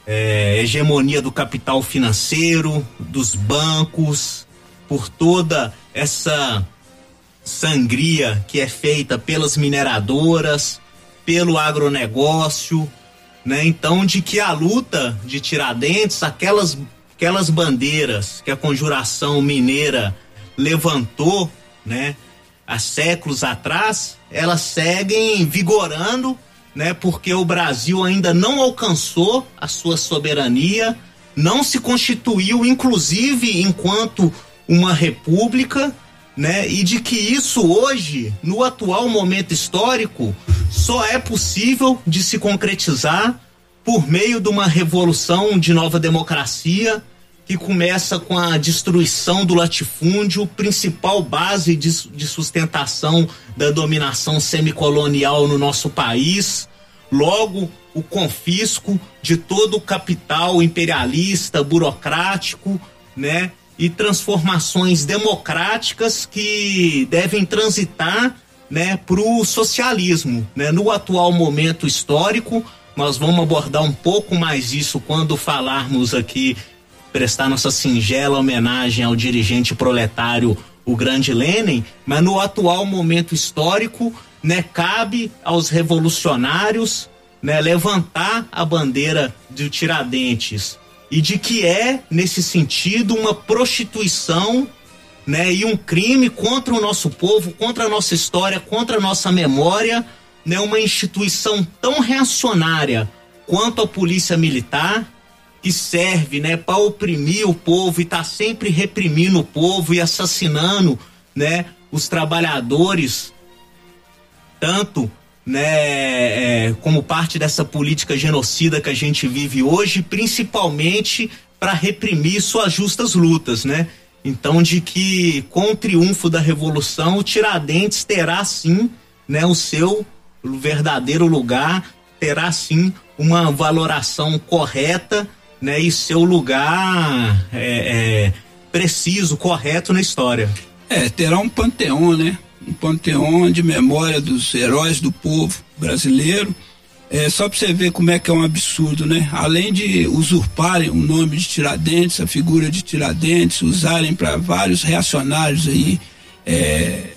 é, hegemonia do capital financeiro, dos bancos, por toda essa sangria que é feita pelas mineradoras, pelo agronegócio, né? Então, de que a luta de Tiradentes, aquelas, aquelas bandeiras que a conjuração mineira levantou, né? Há séculos atrás, elas seguem vigorando, né? Porque o Brasil ainda não alcançou a sua soberania, não se constituiu, inclusive, enquanto uma república, né? E de que isso hoje, no atual momento histórico, só é possível de se concretizar por meio de uma revolução de nova democracia que começa com a destruição do latifúndio, principal base de, de sustentação da dominação semicolonial no nosso país. Logo, o confisco de todo o capital imperialista, burocrático, né? e transformações democráticas que devem transitar né, para o socialismo. Né? No atual momento histórico, nós vamos abordar um pouco mais isso quando falarmos aqui, prestar nossa singela homenagem ao dirigente proletário, o grande Lenin, mas no atual momento histórico, né, cabe aos revolucionários né, levantar a bandeira de Tiradentes. E de que é, nesse sentido, uma prostituição né, e um crime contra o nosso povo, contra a nossa história, contra a nossa memória, né, uma instituição tão reacionária quanto a polícia militar, que serve né, para oprimir o povo e está sempre reprimindo o povo e assassinando né, os trabalhadores, tanto né, é, como parte dessa política genocida que a gente vive hoje, principalmente para reprimir suas justas lutas, né? Então, de que com o triunfo da revolução, o Tiradentes terá sim, né, o seu verdadeiro lugar, terá sim uma valoração correta, né, e seu lugar é, é, preciso, correto na história. É, terá um panteão, né? um panteão de memória dos heróis do povo brasileiro. É, só para você ver como é que é um absurdo, né? Além de usurparem o nome de Tiradentes, a figura de Tiradentes, usarem para vários reacionários aí é,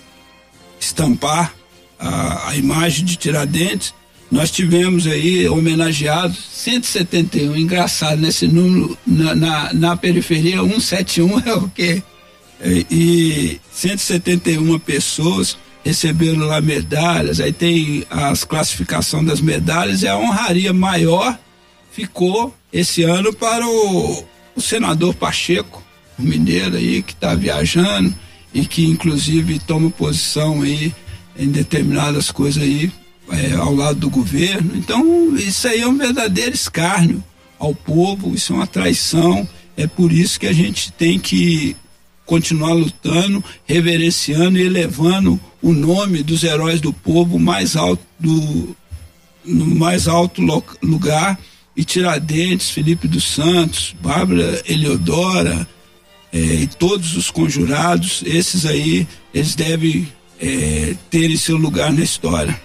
estampar a, a, imagem de Tiradentes, nós tivemos aí homenageados 171, engraçado nesse número, na, na, na periferia 171 [LAUGHS] é o quê? e 171 pessoas receberam lá medalhas, aí tem as classificação das medalhas e a honraria maior ficou esse ano para o, o senador Pacheco, o mineiro aí que está viajando e que inclusive toma posição aí em determinadas coisas aí é, ao lado do governo. Então isso aí é um verdadeiro escárnio ao povo, isso é uma traição. É por isso que a gente tem que continuar lutando, reverenciando e elevando o nome dos heróis do povo mais alto do no mais alto lugar e Tiradentes, Felipe dos Santos, Bárbara Eliodora é, e todos os conjurados, esses aí, eles devem é, ter seu lugar na história.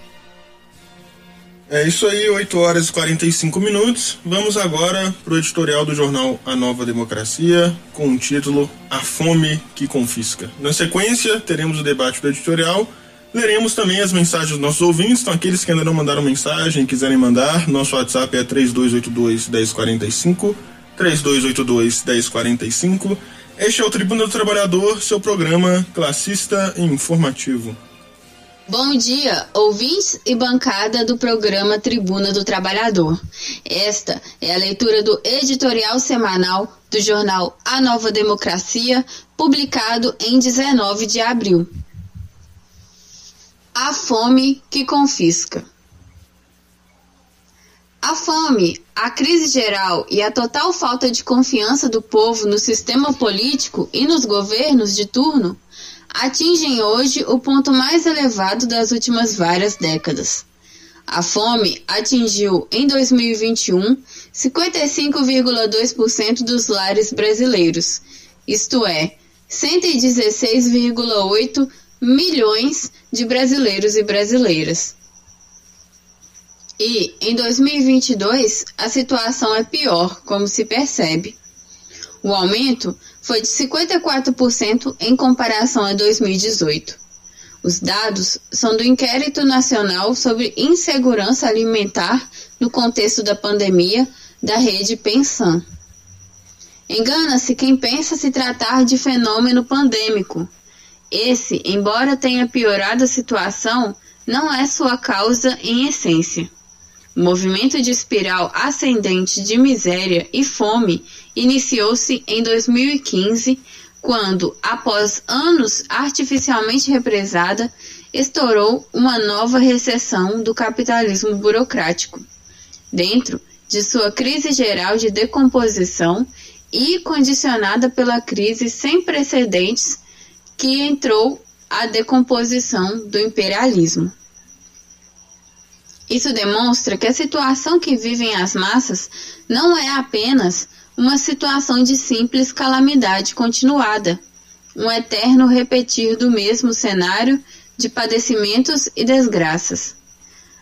É isso aí, 8 horas e 45 minutos. Vamos agora para o editorial do jornal A Nova Democracia, com o título A Fome que Confisca. Na sequência, teremos o debate do editorial. Leremos também as mensagens dos nossos ouvintes, então aqueles que ainda não mandaram mensagem, quiserem mandar, nosso WhatsApp é 3282 1045, 3282 1045. Este é o Tribuna do Trabalhador, seu programa classista e informativo. Bom dia, ouvintes e bancada do programa Tribuna do Trabalhador. Esta é a leitura do editorial semanal do jornal A Nova Democracia, publicado em 19 de abril. A fome que confisca. A fome, a crise geral e a total falta de confiança do povo no sistema político e nos governos de turno atingem hoje o ponto mais elevado das últimas várias décadas. A fome atingiu em 2021 55,2% dos lares brasileiros, isto é, 116,8 milhões de brasileiros e brasileiras. E em 2022 a situação é pior, como se percebe. O aumento foi de 54% em comparação a 2018. Os dados são do Inquérito Nacional sobre Insegurança Alimentar no contexto da pandemia da rede Pensan. Engana-se quem pensa se tratar de fenômeno pandêmico. Esse, embora tenha piorado a situação, não é sua causa em essência. Movimento de espiral ascendente de miséria e fome iniciou-se em 2015, quando, após anos artificialmente represada, estourou uma nova recessão do capitalismo burocrático. Dentro de sua crise geral de decomposição e condicionada pela crise sem precedentes que entrou a decomposição do imperialismo. Isso demonstra que a situação que vivem as massas não é apenas uma situação de simples calamidade continuada, um eterno repetir do mesmo cenário de padecimentos e desgraças.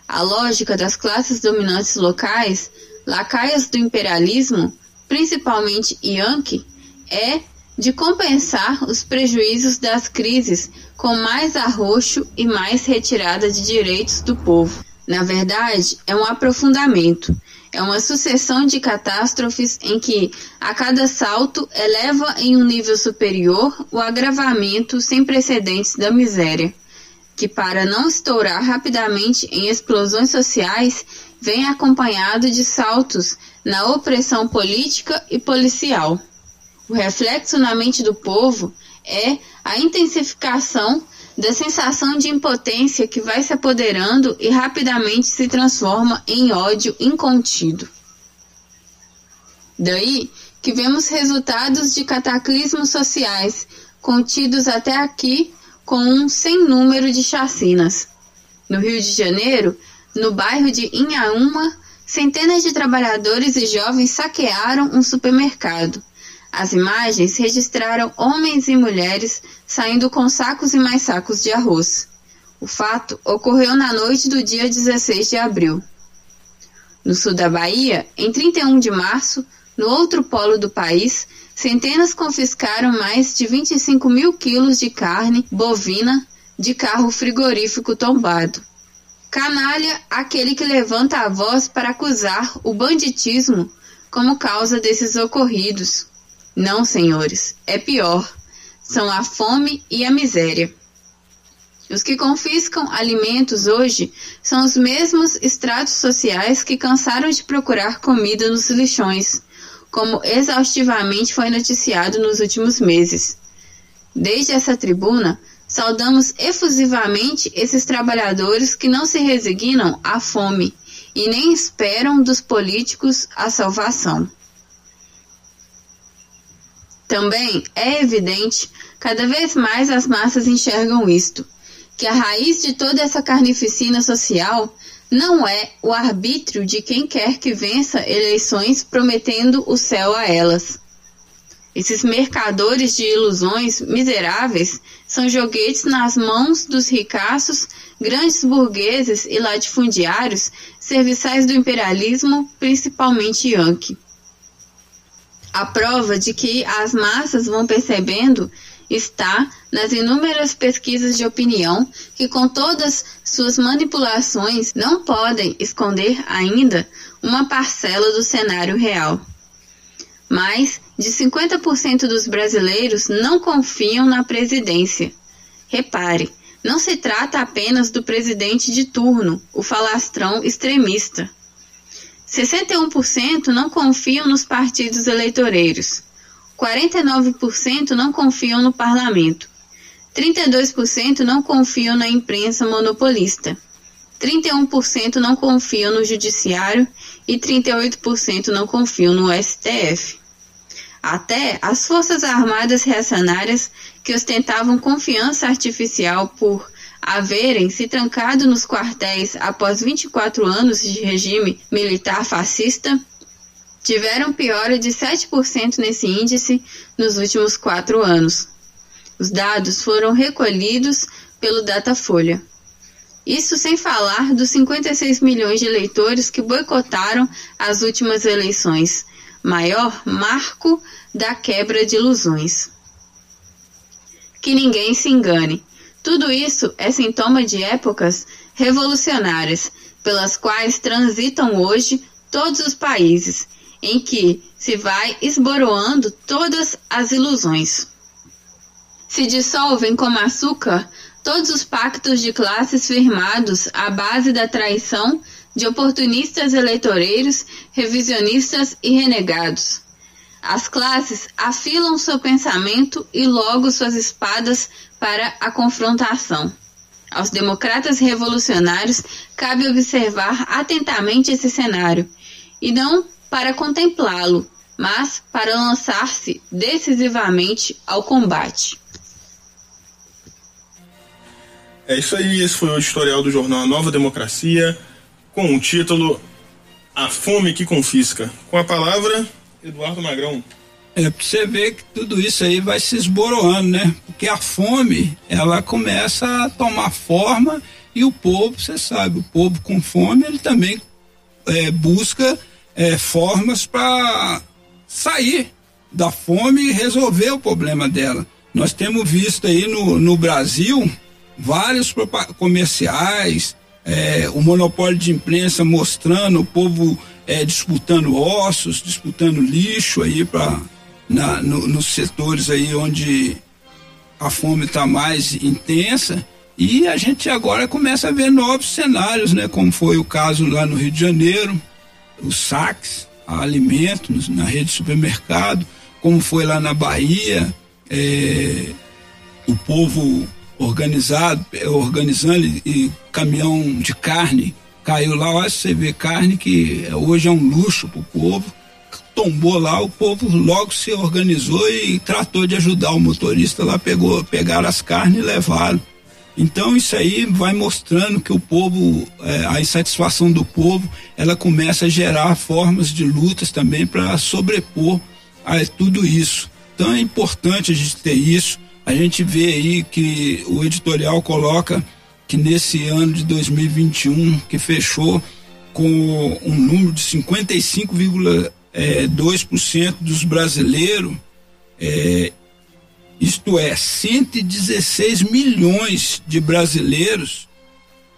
A lógica das classes dominantes locais, lacaias do imperialismo, principalmente Yankee, é de compensar os prejuízos das crises com mais arroxo e mais retirada de direitos do povo. Na verdade, é um aprofundamento, é uma sucessão de catástrofes em que, a cada salto, eleva em um nível superior o agravamento sem precedentes da miséria, que, para não estourar rapidamente em explosões sociais, vem acompanhado de saltos na opressão política e policial. O reflexo na mente do povo é a intensificação da sensação de impotência que vai se apoderando e rapidamente se transforma em ódio incontido. Daí que vemos resultados de cataclismos sociais contidos até aqui com um sem número de chacinas. No Rio de Janeiro, no bairro de Inhaúma, centenas de trabalhadores e jovens saquearam um supermercado. As imagens registraram homens e mulheres saindo com sacos e mais sacos de arroz. O fato ocorreu na noite do dia 16 de abril. No sul da Bahia, em 31 de março, no outro polo do país, centenas confiscaram mais de 25 mil quilos de carne bovina de carro frigorífico tombado. Canalha aquele que levanta a voz para acusar o banditismo como causa desses ocorridos. Não, senhores, é pior. São a fome e a miséria. Os que confiscam alimentos hoje são os mesmos estratos sociais que cansaram de procurar comida nos lixões, como exaustivamente foi noticiado nos últimos meses. Desde essa tribuna, saudamos efusivamente esses trabalhadores que não se resignam à fome e nem esperam dos políticos a salvação. Também é evidente, cada vez mais as massas enxergam isto, que a raiz de toda essa carnificina social não é o arbítrio de quem quer que vença eleições prometendo o céu a elas. Esses mercadores de ilusões miseráveis são joguetes nas mãos dos ricaços, grandes burgueses e latifundiários, serviçais do imperialismo, principalmente Yankee. A prova de que as massas vão percebendo está nas inúmeras pesquisas de opinião que, com todas suas manipulações, não podem esconder ainda uma parcela do cenário real. Mais de 50% dos brasileiros não confiam na presidência. Repare, não se trata apenas do presidente de turno, o falastrão extremista. 61% não confiam nos partidos eleitoreiros. 49% não confiam no parlamento. 32% não confiam na imprensa monopolista. 31% não confiam no judiciário e 38% não confiam no STF. Até as Forças Armadas reacionárias, que ostentavam confiança artificial por haverem se trancado nos quartéis após 24 anos de regime militar fascista, tiveram piora de 7% nesse índice nos últimos quatro anos. Os dados foram recolhidos pelo Datafolha. Isso sem falar dos 56 milhões de eleitores que boicotaram as últimas eleições, maior marco da quebra de ilusões. Que ninguém se engane. Tudo isso é sintoma de épocas revolucionárias, pelas quais transitam hoje todos os países, em que se vai esboroando todas as ilusões. Se dissolvem como açúcar todos os pactos de classes firmados à base da traição de oportunistas eleitoreiros, revisionistas e renegados. As classes afilam seu pensamento e logo suas espadas para a confrontação. Aos democratas revolucionários cabe observar atentamente esse cenário, e não para contemplá-lo, mas para lançar-se decisivamente ao combate. É isso aí, esse foi o editorial do jornal Nova Democracia, com o título A Fome que Confisca. Com a palavra, Eduardo Magrão. É pra você ver que tudo isso aí vai se esboroando, né? Porque a fome, ela começa a tomar forma e o povo, você sabe, o povo com fome, ele também é, busca é, formas para sair da fome e resolver o problema dela. Nós temos visto aí no, no Brasil vários comerciais, é, o monopólio de imprensa mostrando o povo é, disputando ossos, disputando lixo aí para no, nos setores aí onde a fome está mais intensa. E a gente agora começa a ver novos cenários, né? Como foi o caso lá no Rio de Janeiro, os saques a alimentos na rede de supermercado, como foi lá na Bahia, é, o povo organizado, organizando e caminhão de carne caiu lá, olha, você vê carne que hoje é um luxo para o povo, tombou lá, o povo logo se organizou e tratou de ajudar o motorista lá, pegou, pegaram as carnes e levaram. Então isso aí vai mostrando que o povo, é, a insatisfação do povo, ela começa a gerar formas de lutas também para sobrepor a tudo isso. Então é importante a gente ter isso. A gente vê aí que o editorial coloca que nesse ano de 2021, que fechou com um número de 55,2% é, dos brasileiros, é, isto é, 116 milhões de brasileiros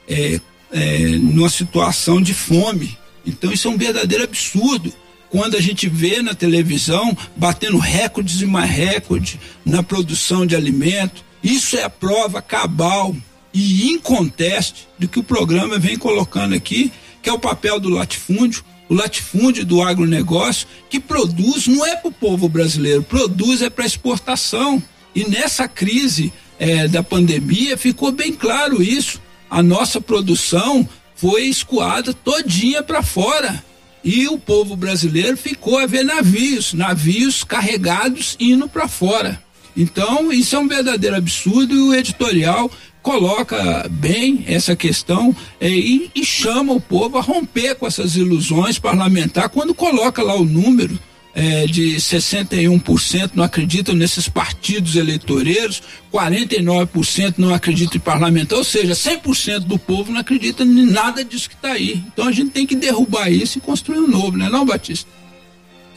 é, é, numa situação de fome. Então isso é um verdadeiro absurdo quando a gente vê na televisão batendo recordes e mais recordes na produção de alimento. Isso é a prova cabal e inconteste do que o programa vem colocando aqui, que é o papel do latifúndio, o latifúndio do agronegócio, que produz, não é para o povo brasileiro, produz é para exportação. E nessa crise é, da pandemia ficou bem claro isso. A nossa produção foi escoada todinha para fora e o povo brasileiro ficou a ver navios, navios carregados indo para fora. Então, isso é um verdadeiro absurdo e o editorial coloca bem essa questão é, e, e, chama o povo a romper com essas ilusões parlamentares quando coloca lá o número é, de 61% não acreditam nesses partidos eleitoreiros, 49% não acreditam em parlamentar, ou seja, 100% do povo não acredita em nada disso que está aí. Então a gente tem que derrubar isso e construir um novo, né, não, Batista?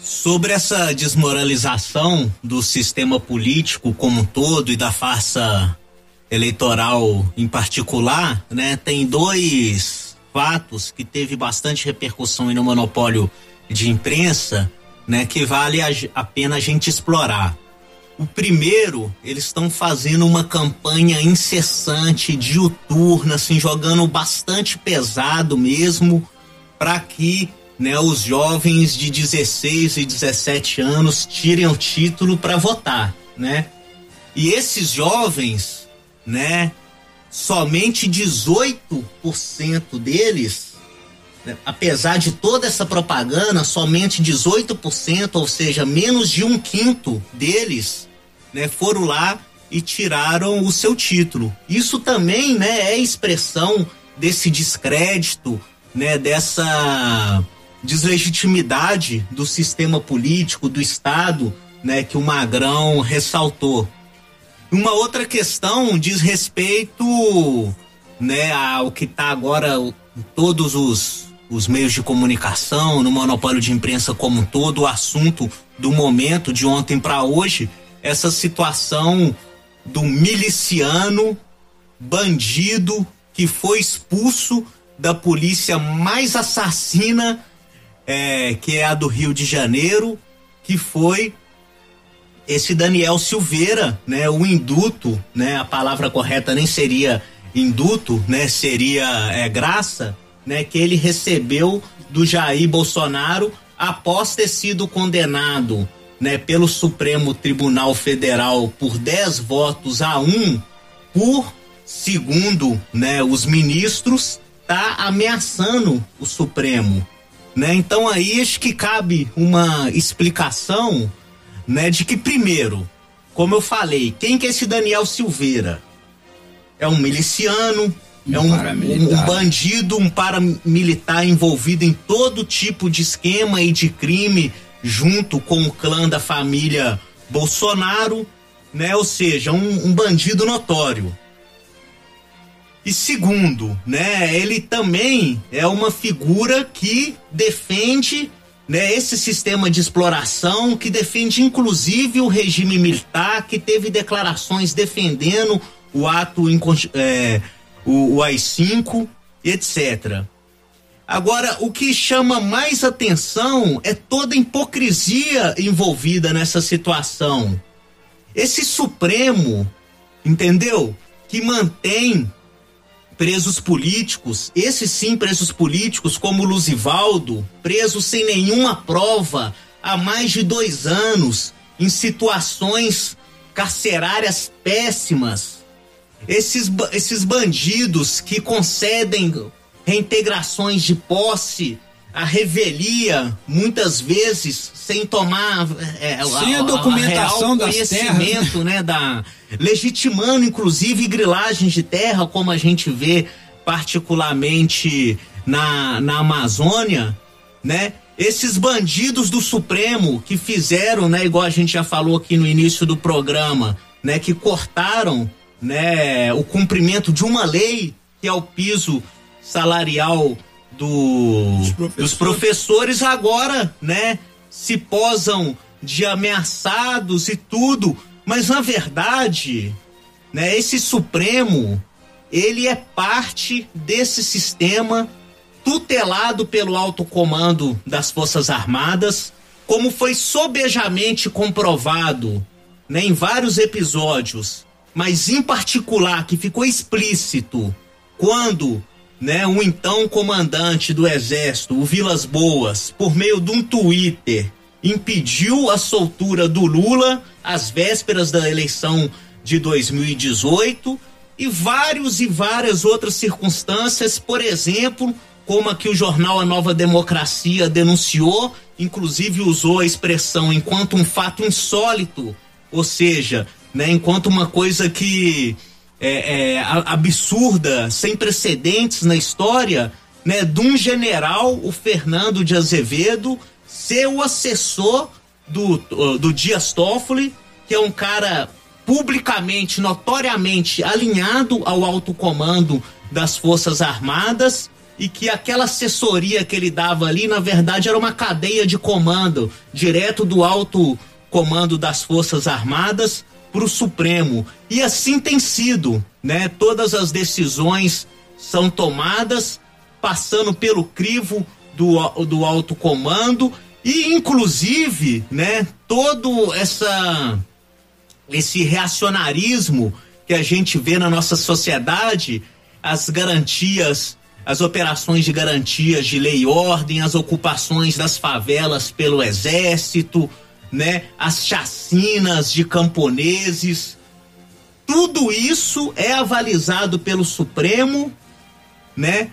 Sobre essa desmoralização do sistema político como um todo e da farsa eleitoral em particular, né, tem dois fatos que teve bastante repercussão no monopólio de imprensa né, que vale a, a pena a gente explorar. O primeiro, eles estão fazendo uma campanha incessante, diuturna, assim, jogando bastante pesado mesmo, para que né, os jovens de 16 e 17 anos tirem o título para votar, né? E esses jovens, né, somente 18% deles, né, apesar de toda essa propaganda, somente 18%, ou seja, menos de um quinto deles, né, foram lá e tiraram o seu título. Isso também, né, é expressão desse descrédito, né, dessa deslegitimidade do sistema político, do Estado, né, que o Magrão ressaltou. Uma outra questão diz respeito né, ao que está agora em todos os, os meios de comunicação, no monopólio de imprensa como um todo, o assunto do momento, de ontem para hoje, essa situação do miliciano, bandido, que foi expulso da polícia mais assassina, é, que é a do Rio de Janeiro, que foi esse Daniel Silveira, né, o induto, né, a palavra correta nem seria induto, né, seria é, graça, né, que ele recebeu do Jair Bolsonaro após ter sido condenado, né, pelo Supremo Tribunal Federal por 10 votos a 1 por segundo, né, os ministros tá ameaçando o Supremo, né? Então aí acho que cabe uma explicação né? De que primeiro, como eu falei, quem que é esse Daniel Silveira? É um miliciano, um é um, um, bandido, um paramilitar envolvido em todo tipo de esquema e de crime junto com o clã da família Bolsonaro, né? Ou seja, um, um bandido notório. E segundo, né, ele também é uma figura que defende né, esse sistema de exploração que defende inclusive o regime militar, que teve declarações defendendo o ato, é, o, o AI-5, etc. Agora, o que chama mais atenção é toda a hipocrisia envolvida nessa situação. Esse Supremo, entendeu? Que mantém presos políticos, esses sim presos políticos, como Luzivaldo, preso sem nenhuma prova há mais de dois anos, em situações carcerárias péssimas. Esses, esses bandidos que concedem reintegrações de posse a revelia, muitas vezes, sem tomar é, sem a, a documentação a conhecimento, né, da legitimando inclusive grilagens de terra, como a gente vê particularmente na, na Amazônia, né? Esses bandidos do Supremo que fizeram, né, igual a gente já falou aqui no início do programa, né, que cortaram, né, o cumprimento de uma lei que é o piso salarial do, professores. dos professores agora, né, se posam de ameaçados e tudo, mas na verdade, né, esse Supremo, ele é parte desse sistema tutelado pelo alto comando das Forças Armadas, como foi sobejamente comprovado né, em vários episódios, mas em particular que ficou explícito quando né, um então comandante do exército, o Vilas Boas, por meio de um Twitter, impediu a soltura do Lula às vésperas da eleição de 2018 e vários e várias outras circunstâncias, por exemplo, como a que o jornal A Nova Democracia denunciou, inclusive usou a expressão enquanto um fato insólito, ou seja, né, enquanto uma coisa que é, é, absurda, sem precedentes na história, né, de um general, o Fernando de Azevedo, ser o assessor do, do Dias Toffoli, que é um cara publicamente, notoriamente alinhado ao alto comando das Forças Armadas e que aquela assessoria que ele dava ali, na verdade, era uma cadeia de comando direto do alto comando das Forças Armadas para o Supremo. E assim tem sido, né? Todas as decisões são tomadas passando pelo crivo do, do alto comando e inclusive, né, todo essa esse reacionarismo que a gente vê na nossa sociedade, as garantias, as operações de garantias de lei e ordem, as ocupações das favelas pelo exército, né? As chacinas de camponeses. tudo isso é avalizado pelo Supremo, né?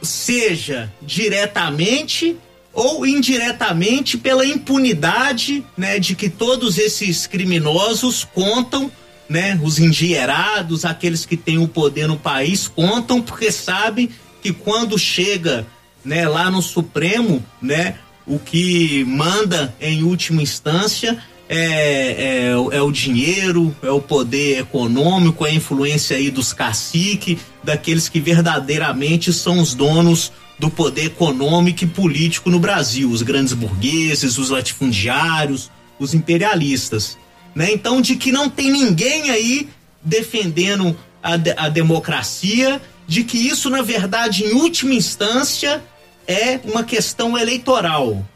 Seja diretamente ou indiretamente pela impunidade, né, de que todos esses criminosos contam, né, os endinheirados, aqueles que têm o poder no país contam porque sabem que quando chega, né, lá no Supremo, né, o que manda em última instância é, é, é, o dinheiro, é o poder econômico, é a influência aí dos caciques, daqueles que verdadeiramente são os donos do poder econômico e político no Brasil, os grandes burgueses, os latifundiários, os imperialistas. Né? Então, de que não tem ninguém aí defendendo a, a democracia, de que isso, na verdade, em última instância, é uma questão eleitoral.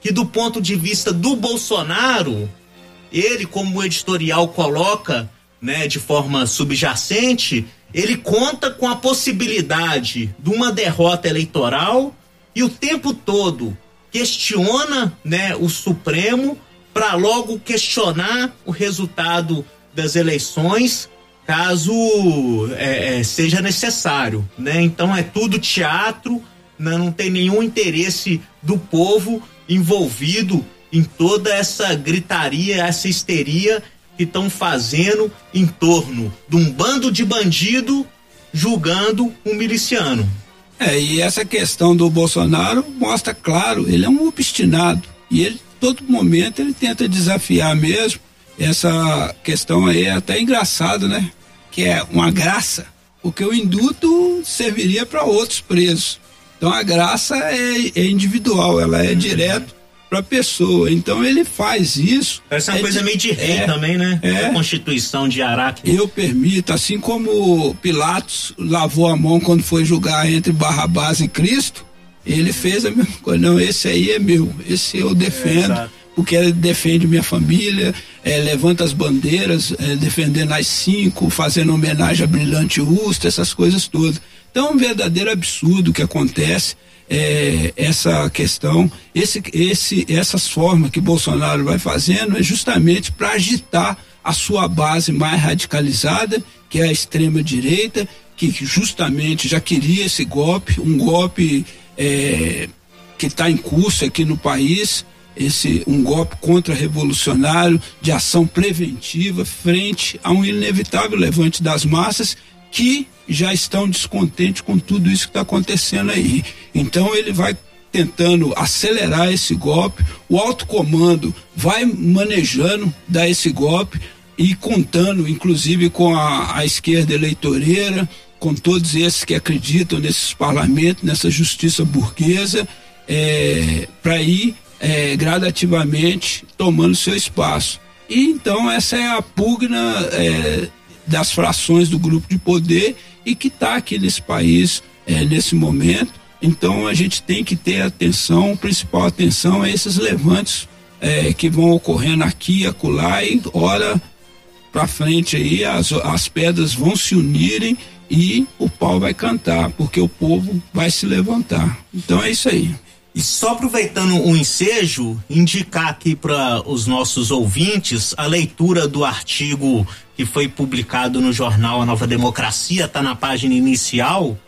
Que do ponto de vista do Bolsonaro, ele, como o editorial coloca, né, de forma subjacente, ele conta com a possibilidade de uma derrota eleitoral e o tempo todo questiona né, o Supremo para logo questionar o resultado das eleições caso é, é, seja necessário, né? Então é tudo teatro? Não tem nenhum interesse do povo envolvido em toda essa gritaria, essa histeria que estão fazendo em torno de um bando de bandido julgando um miliciano. É, e essa questão do Bolsonaro mostra claro, ele é um obstinado e ele todo momento ele tenta desafiar mesmo. Essa questão aí é até engraçado, né? Que é uma graça, porque o induto serviria para outros presos. Então a graça é, é individual, ela é direto para a pessoa. Então ele faz isso. Essa é uma coisa de, meio de rei é, também, né? É, a Constituição de Araque. Eu permito, assim como Pilatos lavou a mão quando foi julgar entre Barrabás e Cristo, ele fez a mesma coisa. Não, esse aí é meu, esse eu defendo. É, porque ele defende minha família, é, levanta as bandeiras, é, defendendo as cinco, fazendo homenagem a Brilhante Usta, essas coisas todas. Então, um verdadeiro absurdo que acontece é, essa questão, esse, esse, essas formas que Bolsonaro vai fazendo é justamente para agitar a sua base mais radicalizada, que é a extrema direita, que justamente já queria esse golpe, um golpe é, que está em curso aqui no país, esse um golpe contra-revolucionário de ação preventiva frente a um inevitável levante das massas que já estão descontentes com tudo isso que está acontecendo aí. Então ele vai tentando acelerar esse golpe, o alto comando vai manejando dar esse golpe e contando, inclusive, com a, a esquerda eleitoreira, com todos esses que acreditam nesses parlamentos, nessa justiça burguesa, é, para ir é, gradativamente tomando seu espaço. E então essa é a pugna é, das frações do grupo de poder e que está aqui nesse país é, nesse momento. Então a gente tem que ter atenção, principal atenção a esses levantes é, que vão ocorrendo aqui acolá e hora para frente aí as, as pedras vão se unirem e o pau vai cantar, porque o povo vai se levantar. Então é isso aí. E só aproveitando o ensejo, indicar aqui para os nossos ouvintes a leitura do artigo que foi publicado no jornal A Nova Democracia, está na página inicial,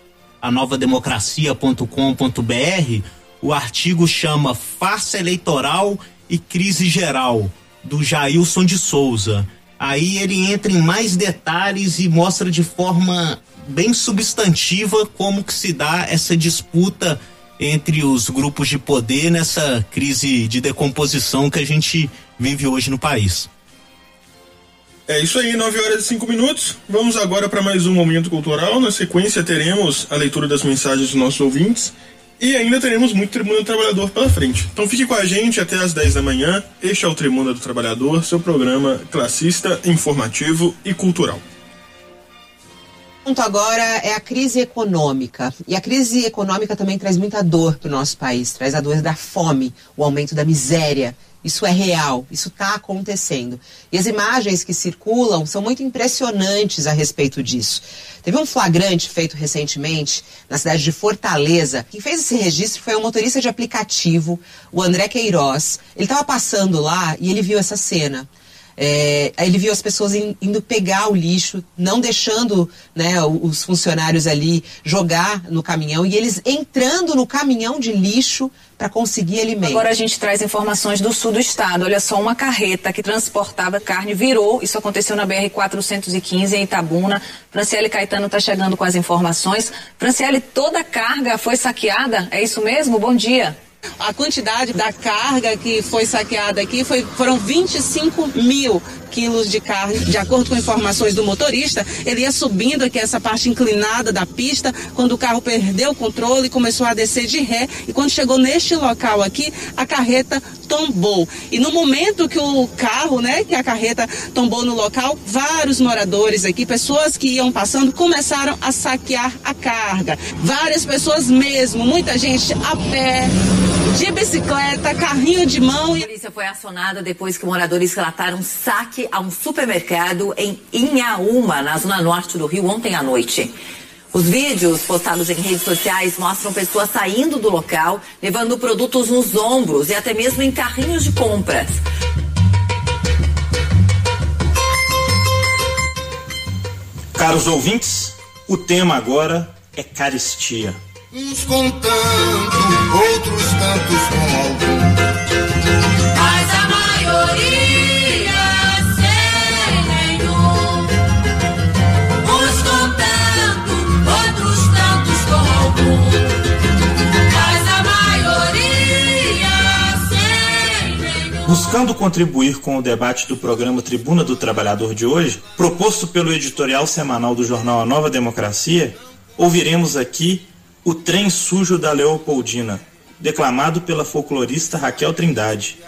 anovademocracia.com.br. O artigo chama Farsa Eleitoral e Crise Geral, do Jailson de Souza. Aí ele entra em mais detalhes e mostra de forma bem substantiva como que se dá essa disputa entre os grupos de poder nessa crise de decomposição que a gente vive hoje no país. É isso aí, 9 horas e 5 minutos. Vamos agora para mais um momento cultural. Na sequência, teremos a leitura das mensagens dos nossos ouvintes e ainda teremos muito Tribuna do Trabalhador pela frente. Então fique com a gente até às 10 da manhã. Este é o Tribuna do Trabalhador, seu programa classista, informativo e cultural ponto agora é a crise econômica. E a crise econômica também traz muita dor para o nosso país, traz a dor da fome, o aumento da miséria. Isso é real, isso está acontecendo. E as imagens que circulam são muito impressionantes a respeito disso. Teve um flagrante feito recentemente na cidade de Fortaleza. Quem fez esse registro foi um motorista de aplicativo, o André Queiroz. Ele estava passando lá e ele viu essa cena É, ele viu as pessoas in, indo pegar o lixo, não deixando né, os funcionários ali jogar no caminhão e eles entrando no caminhão de lixo para conseguir alimento. Agora a gente traz informações do sul do estado. Olha só, uma carreta que transportava carne virou. Isso aconteceu na BR 415 em Itabuna. Franciele Caetano está chegando com as informações. Franciele, toda a carga foi saqueada? É isso mesmo? Bom dia. A quantidade da carga que foi saqueada aqui foi, foram 25 mil quilos de carne. De acordo com informações do motorista, ele ia subindo aqui essa parte inclinada da pista, quando o carro perdeu o controle e começou a descer de ré. E quando chegou neste local aqui, a carreta tombou. E no momento que o carro, né, que a carreta tombou no local, vários moradores aqui, pessoas que iam passando, começaram a saquear a carga. Várias pessoas mesmo, muita gente a pé, de bicicleta, carrinho de mão. A polícia foi acionada depois que moradores relataram saque a um supermercado em Inhaúma, na zona norte do Rio, ontem à noite. Os vídeos postados em redes sociais mostram pessoas saindo do local, levando produtos nos ombros e até mesmo em carrinhos de compras. Caros ouvintes, o tema agora é caristia. Uns com tanto, outros tantos com algum. Mas a maioria sem nenhum. Uns com tanto, outros tantos com algum. Mas a maioria sem nenhum. Buscando contribuir com o debate do programa Tribuna do Trabalhador de hoje, proposto pelo editorial semanal do jornal A Nova Democracia, ouviremos aqui O Trem Sujo da Leopoldina, declamado pela folclorista Raquel Trindade.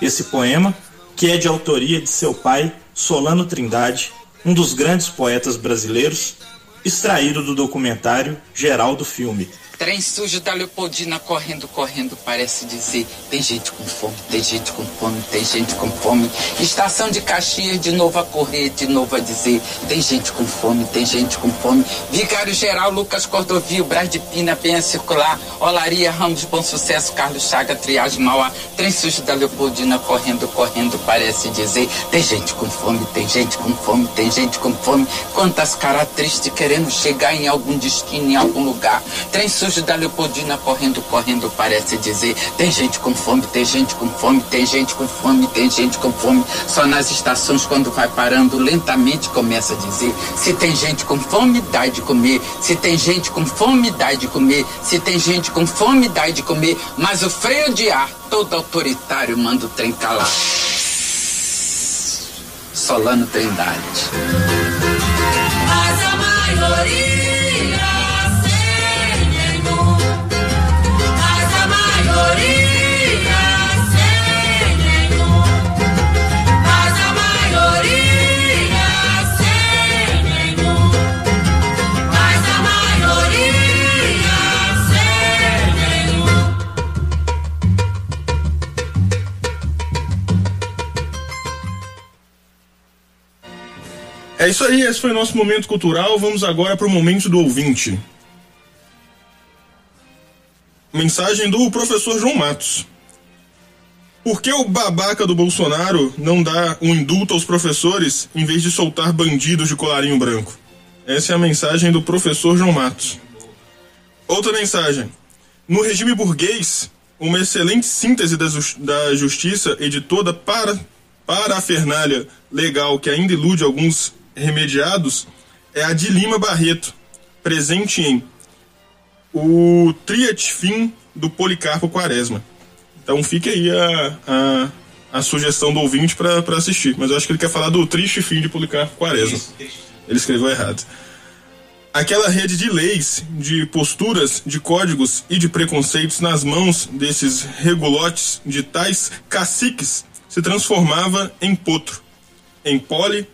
Esse poema, que é de autoria de seu pai, Solano Trindade, um dos grandes poetas brasileiros, extraído do documentário Geral do Filme. Trem sujo da Leopoldina correndo, correndo, parece dizer: tem gente com fome, tem gente com fome, tem gente com fome. Estação de Caxias, de novo a correr, de novo a dizer: tem gente com fome, tem gente com fome. Vicário Geral, Lucas Cordovil, Brás de Pina, Penha Circular, Olaria, Ramos, Bom Sucesso, Carlos Chaga, Triagem Mauá. Trem sujo da Leopoldina correndo, correndo, parece dizer: tem gente com fome, tem gente com fome, tem gente com fome. Quantas caras tristes querendo chegar em algum destino, em algum lugar. Trem sujo da Leopoldina correndo, correndo, parece dizer: tem gente com fome, tem gente com fome, tem gente com fome, tem gente com fome. Só nas estações, quando vai parando, lentamente começa a dizer: se tem gente com fome, dá de comer. Se tem gente com fome, dá de comer. Se tem gente com fome, dá de comer. Mas o freio de ar, todo autoritário, manda o trem calar. Solano Trindade. Mas a maioria É isso aí, esse foi o nosso momento cultural. Vamos agora para o momento do ouvinte. Mensagem do professor João Matos. Por que o babaca do Bolsonaro não dá um indulto aos professores em vez de soltar bandidos de colarinho branco? Essa é a mensagem do professor João Matos. Outra mensagem. No regime burguês, uma excelente síntese da, jus- da justiça e de toda para, parafernália legal que ainda ilude alguns remediados é a de Lima Barreto, presente em o Triat Fim do Policarpo Quaresma. Então fique aí a, a, a sugestão do ouvinte para assistir. Mas eu acho que ele quer falar do triste fim de Policarpo Quaresma. Ele escreveu errado. Aquela rede de leis, de posturas, de códigos e de preconceitos nas mãos desses regulotes de tais caciques se transformava em potro, em pole,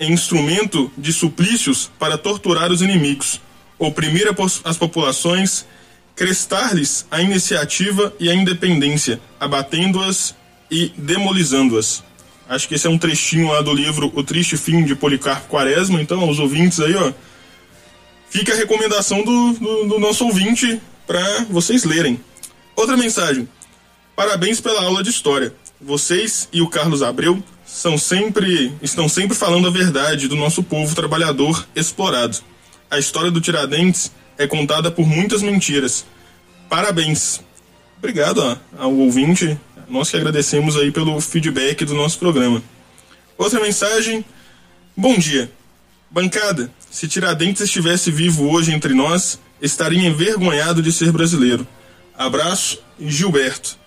em instrumento de suplícios para torturar os inimigos, oprimir as populações, crestar-lhes a iniciativa e a independência, abatendo-as e demolizando-as. Acho que esse é um trechinho lá do livro O Triste Fim de Policarpo Quaresma. Então, aos ouvintes aí, ó, fica a recomendação do, do, do nosso ouvinte para vocês lerem. Outra mensagem. Parabéns pela aula de história. vocês e o Carlos Abreu são sempre, estão sempre falando a verdade do nosso povo trabalhador explorado. A história do Tiradentes é contada por muitas mentiras. Parabéns. Obrigado ó, ao ouvinte. Nós que agradecemos aí pelo feedback do nosso programa. Outra mensagem. Bom dia. Bancada, se Tiradentes estivesse vivo hoje entre nós, estaria envergonhado de ser brasileiro. Abraço, Gilberto.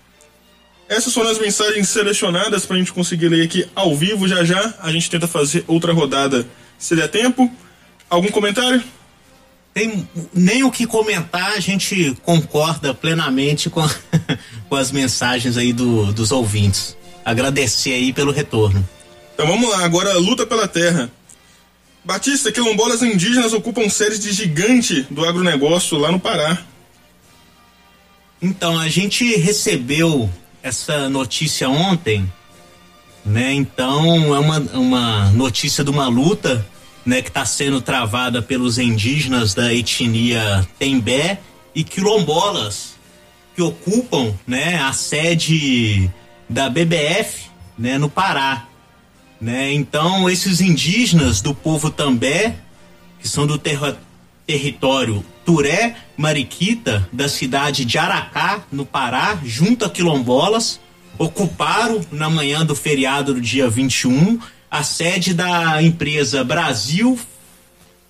Essas foram as mensagens selecionadas para a gente conseguir ler aqui ao vivo. Já já a gente tenta fazer outra rodada se der tempo. Algum comentário? Tem nem o que comentar, a gente concorda plenamente com, [LAUGHS] com as mensagens aí do, dos ouvintes. Agradecer aí pelo retorno. Então vamos lá, agora luta pela terra. Batista, quilombolas indígenas ocupam séries de gigante do agronegócio lá no Pará. Então, a gente recebeu essa notícia ontem, né? Então, é uma, uma notícia de uma luta, né, que está sendo travada pelos indígenas da etnia Tembé e quilombolas que ocupam, né, a sede da BBF, né, no Pará. Né? Então, esses indígenas do povo També, que são do terra- território Turé Mariquita, da cidade de Aracá, no Pará, junto a quilombolas, ocuparam na manhã do feriado do dia 21 a sede da empresa Brasil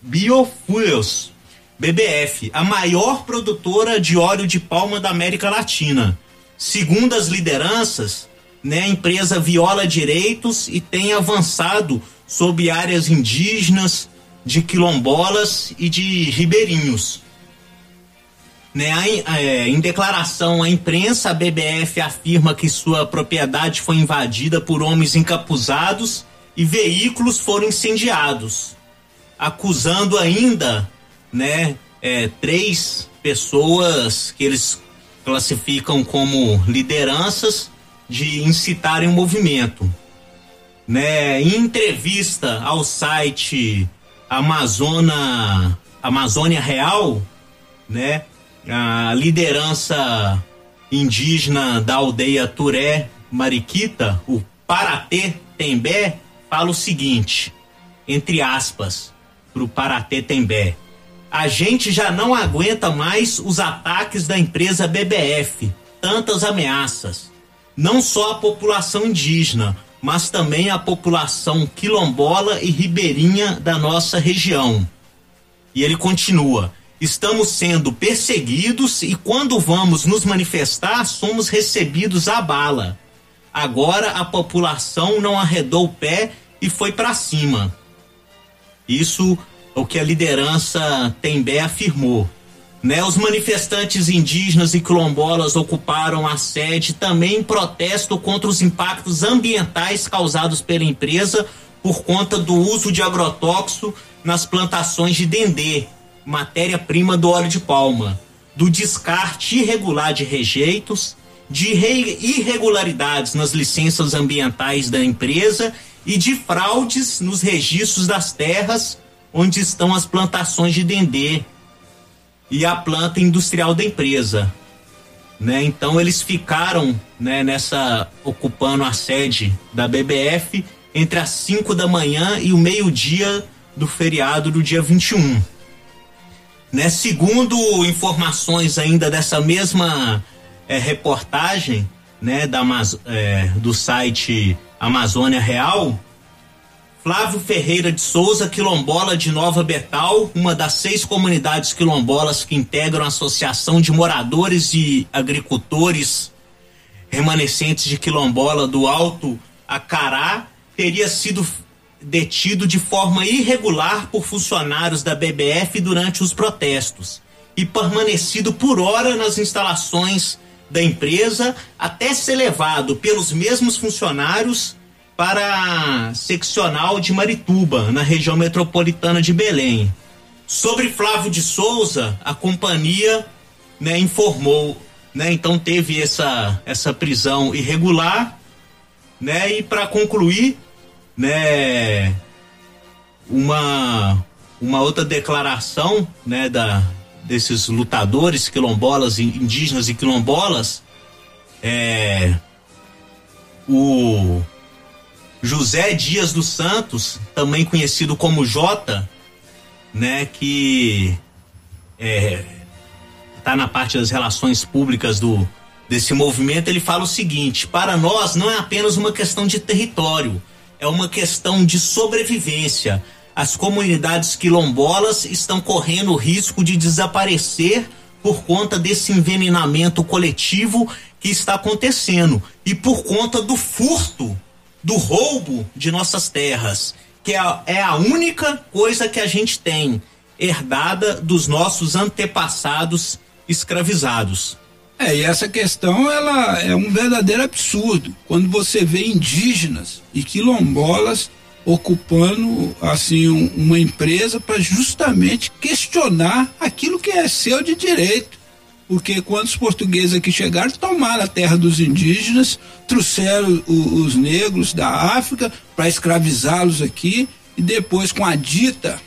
Biofuels, BBF, a maior produtora de óleo de palma da América Latina. Segundo as lideranças, né, a empresa viola direitos e tem avançado sobre áreas indígenas, de quilombolas e de ribeirinhos. Né, é, em declaração à imprensa, a BBF afirma que sua propriedade foi invadida por homens encapuzados e veículos foram incendiados, acusando ainda, né, é, três pessoas que eles classificam como lideranças de incitarem o movimento. Né, em entrevista ao site Amazona, Amazônia Real, né, a liderança indígena da aldeia Turé Mariquita, o Paratê Tembé, fala o seguinte, entre aspas, pro Paratê Tembé. A gente já não aguenta mais os ataques da empresa BBF, tantas ameaças. Não só a população indígena, mas também a população quilombola e ribeirinha da nossa região. E ele continua: estamos sendo perseguidos e quando vamos nos manifestar, somos recebidos à bala. Agora a população não arredou o pé e foi para cima. Isso é o que a liderança Tembé afirmou. Né, os manifestantes indígenas e quilombolas ocuparam a sede também em protesto contra os impactos ambientais causados pela empresa por conta do uso de agrotóxico nas plantações de dendê, matéria-prima do óleo de palma, do descarte irregular de rejeitos, de irre- irregularidades nas licenças ambientais da empresa e de fraudes nos registros das terras onde estão as plantações de dendê e a planta industrial da empresa. Né? Então eles ficaram né, nessa ocupando a sede da BBF entre as 5 da manhã e o meio-dia do feriado do dia 21. Né? Segundo informações ainda dessa mesma eh, reportagem né, da, eh, do site Amazônia Real, Flávio Ferreira de Souza, quilombola de Nova Betal, uma das seis comunidades quilombolas que integram a Associação de Moradores e Agricultores Remanescentes de Quilombola do Alto Acará, teria sido detido de forma irregular por funcionários da BBF durante os protestos e permanecido por hora nas instalações da empresa até ser levado pelos mesmos funcionários para a seccional de Marituba, na região metropolitana de Belém. Sobre Flávio de Souza, a companhia né, informou, né, então teve essa, essa prisão irregular, né, e para concluir, né, uma, uma outra declaração, né, da, desses lutadores quilombolas, indígenas e quilombolas, é, o José Dias dos Santos, também conhecido como Jota, né, que é, tá na parte das relações públicas do desse movimento, ele fala o seguinte: para nós não é apenas uma questão de território, é uma questão de sobrevivência. As comunidades quilombolas estão correndo o risco de desaparecer por conta desse envenenamento coletivo que está acontecendo e por conta do furto, do roubo de nossas terras, que é a, é única coisa que a gente tem herdada dos nossos antepassados escravizados. É, e essa questão ela é um verdadeiro absurdo. Quando você vê indígenas e quilombolas ocupando assim um- uma empresa para justamente questionar aquilo que é seu de direito. Porque quando os portugueses aqui chegaram, tomaram a terra dos indígenas, trouxeram o- os negros da África para escravizá-los aqui e depois com a dita,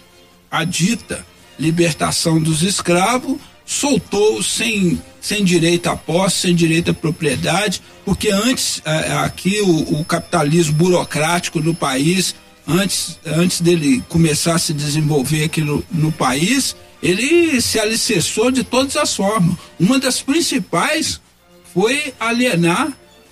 a dita libertação dos escravos, soltou sem sem direito à posse, sem direito à propriedade, porque antes eh, aqui o, o capitalismo burocrático no país, antes antes dele começar a se desenvolver aqui no, no país, ele se alicerçou de todas as formas. Uma das principais foi alienar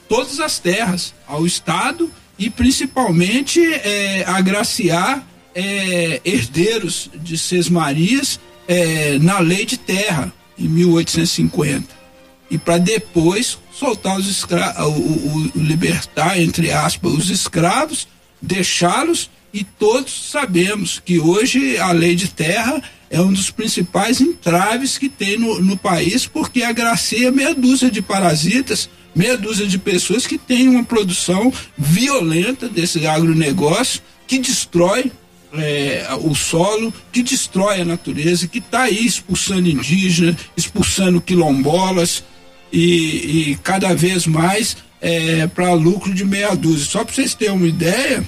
todas as terras ao Estado e principalmente eh, agraciar eh, herdeiros de Sesmarias eh, na lei de terra em 1850 e para depois soltar os escravos, libertar entre aspas os escravos, deixá-los e todos sabemos que hoje a lei de terra é um dos principais entraves que tem no, no país porque agracia meia dúzia de parasitas, meia dúzia de pessoas que têm uma produção violenta desse agronegócio que destrói é, o solo, que destrói a natureza, que está aí expulsando indígenas, expulsando quilombolas e, e cada vez mais é, para lucro de meia dúzia. Só para vocês terem uma ideia,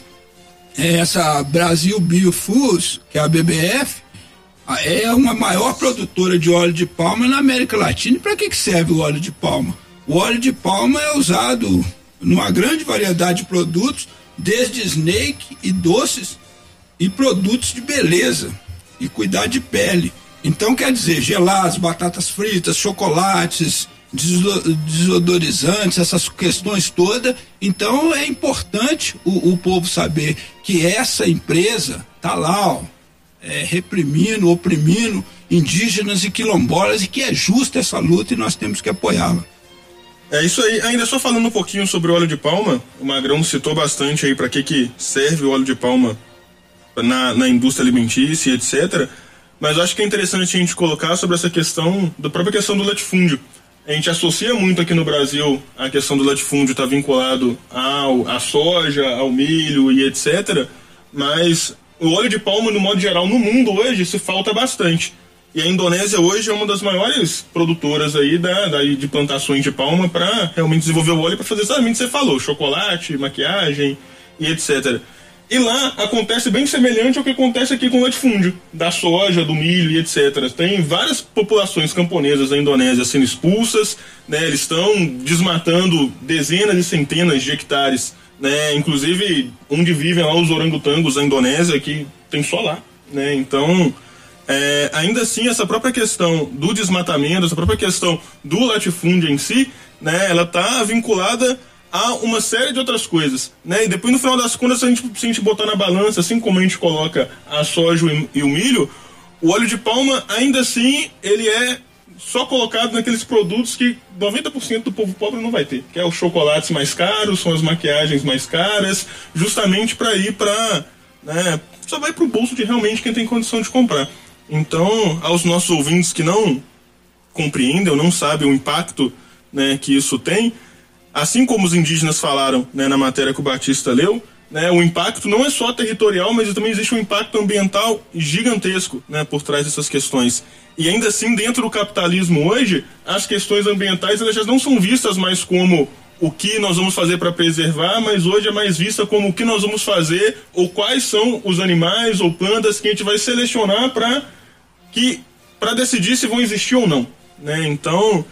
é, essa Brasil Biofoods, que é a BBF, é uma maior produtora de óleo de palma na América Latina. E para que, que serve o óleo de palma? O óleo de palma é usado numa grande variedade de produtos, desde snake e doces e produtos de beleza e cuidar de pele. Então quer dizer, gelados, batatas fritas, chocolates, deso- desodorizantes, essas questões todas. Então é importante o, o povo saber que essa empresa tá lá, ó, é, reprimindo, oprimindo indígenas e quilombolas e que é justa essa luta e nós temos que apoiá-la. É isso aí. Ainda só falando um pouquinho sobre o óleo de palma, o Magrão citou bastante aí para que que serve o óleo de palma na, na indústria alimentícia, etc. Mas eu acho que é interessante a gente colocar sobre essa questão, da própria questão do latifúndio. A gente associa muito aqui no Brasil a questão do latifúndio estar vinculado ao, à soja, ao milho e etc. Mas o óleo de palma, no modo geral, no mundo hoje, se falta bastante. E a Indonésia hoje é uma das maiores produtoras aí da, da- de plantações de palma para realmente desenvolver o óleo para fazer exatamente o que você falou, chocolate, maquiagem e etc. E lá acontece bem semelhante ao que acontece aqui com o latifúndio, da soja, do milho e etc. Tem várias populações camponesas da Indonésia sendo expulsas, né? Eles estão desmatando dezenas e centenas de hectares, né? Inclusive onde vivem lá os orangotangos da Indonésia, que tem só lá, né? Então, é, ainda assim, essa própria questão do desmatamento, essa própria questão do latifúndio em si, né, ela está vinculada a uma série de outras coisas, né? E depois no final das contas, se a gente, se a gente botar na balança, assim como a gente coloca a soja e- e o milho, o óleo de palma, ainda assim, ele é só colocado naqueles produtos que 90% do povo pobre não vai ter, que é os chocolates mais caros, são as maquiagens mais caras, justamente para ir para, né, só vai para o bolso de realmente quem tem condição de comprar. Então, aos nossos ouvintes que não compreendem ou não sabem o impacto né, que isso tem, assim como os indígenas falaram né, na matéria que o Batista leu, né, o impacto não é só territorial, mas também existe um impacto ambiental gigantesco né, por trás dessas questões. E ainda assim, dentro do capitalismo hoje, as questões ambientais elas já não são vistas mais como o que nós vamos fazer para preservar, mas hoje é mais vista como o que nós vamos fazer ou quais são os animais ou plantas que a gente vai selecionar para que para decidir se vão existir ou não, né? Então,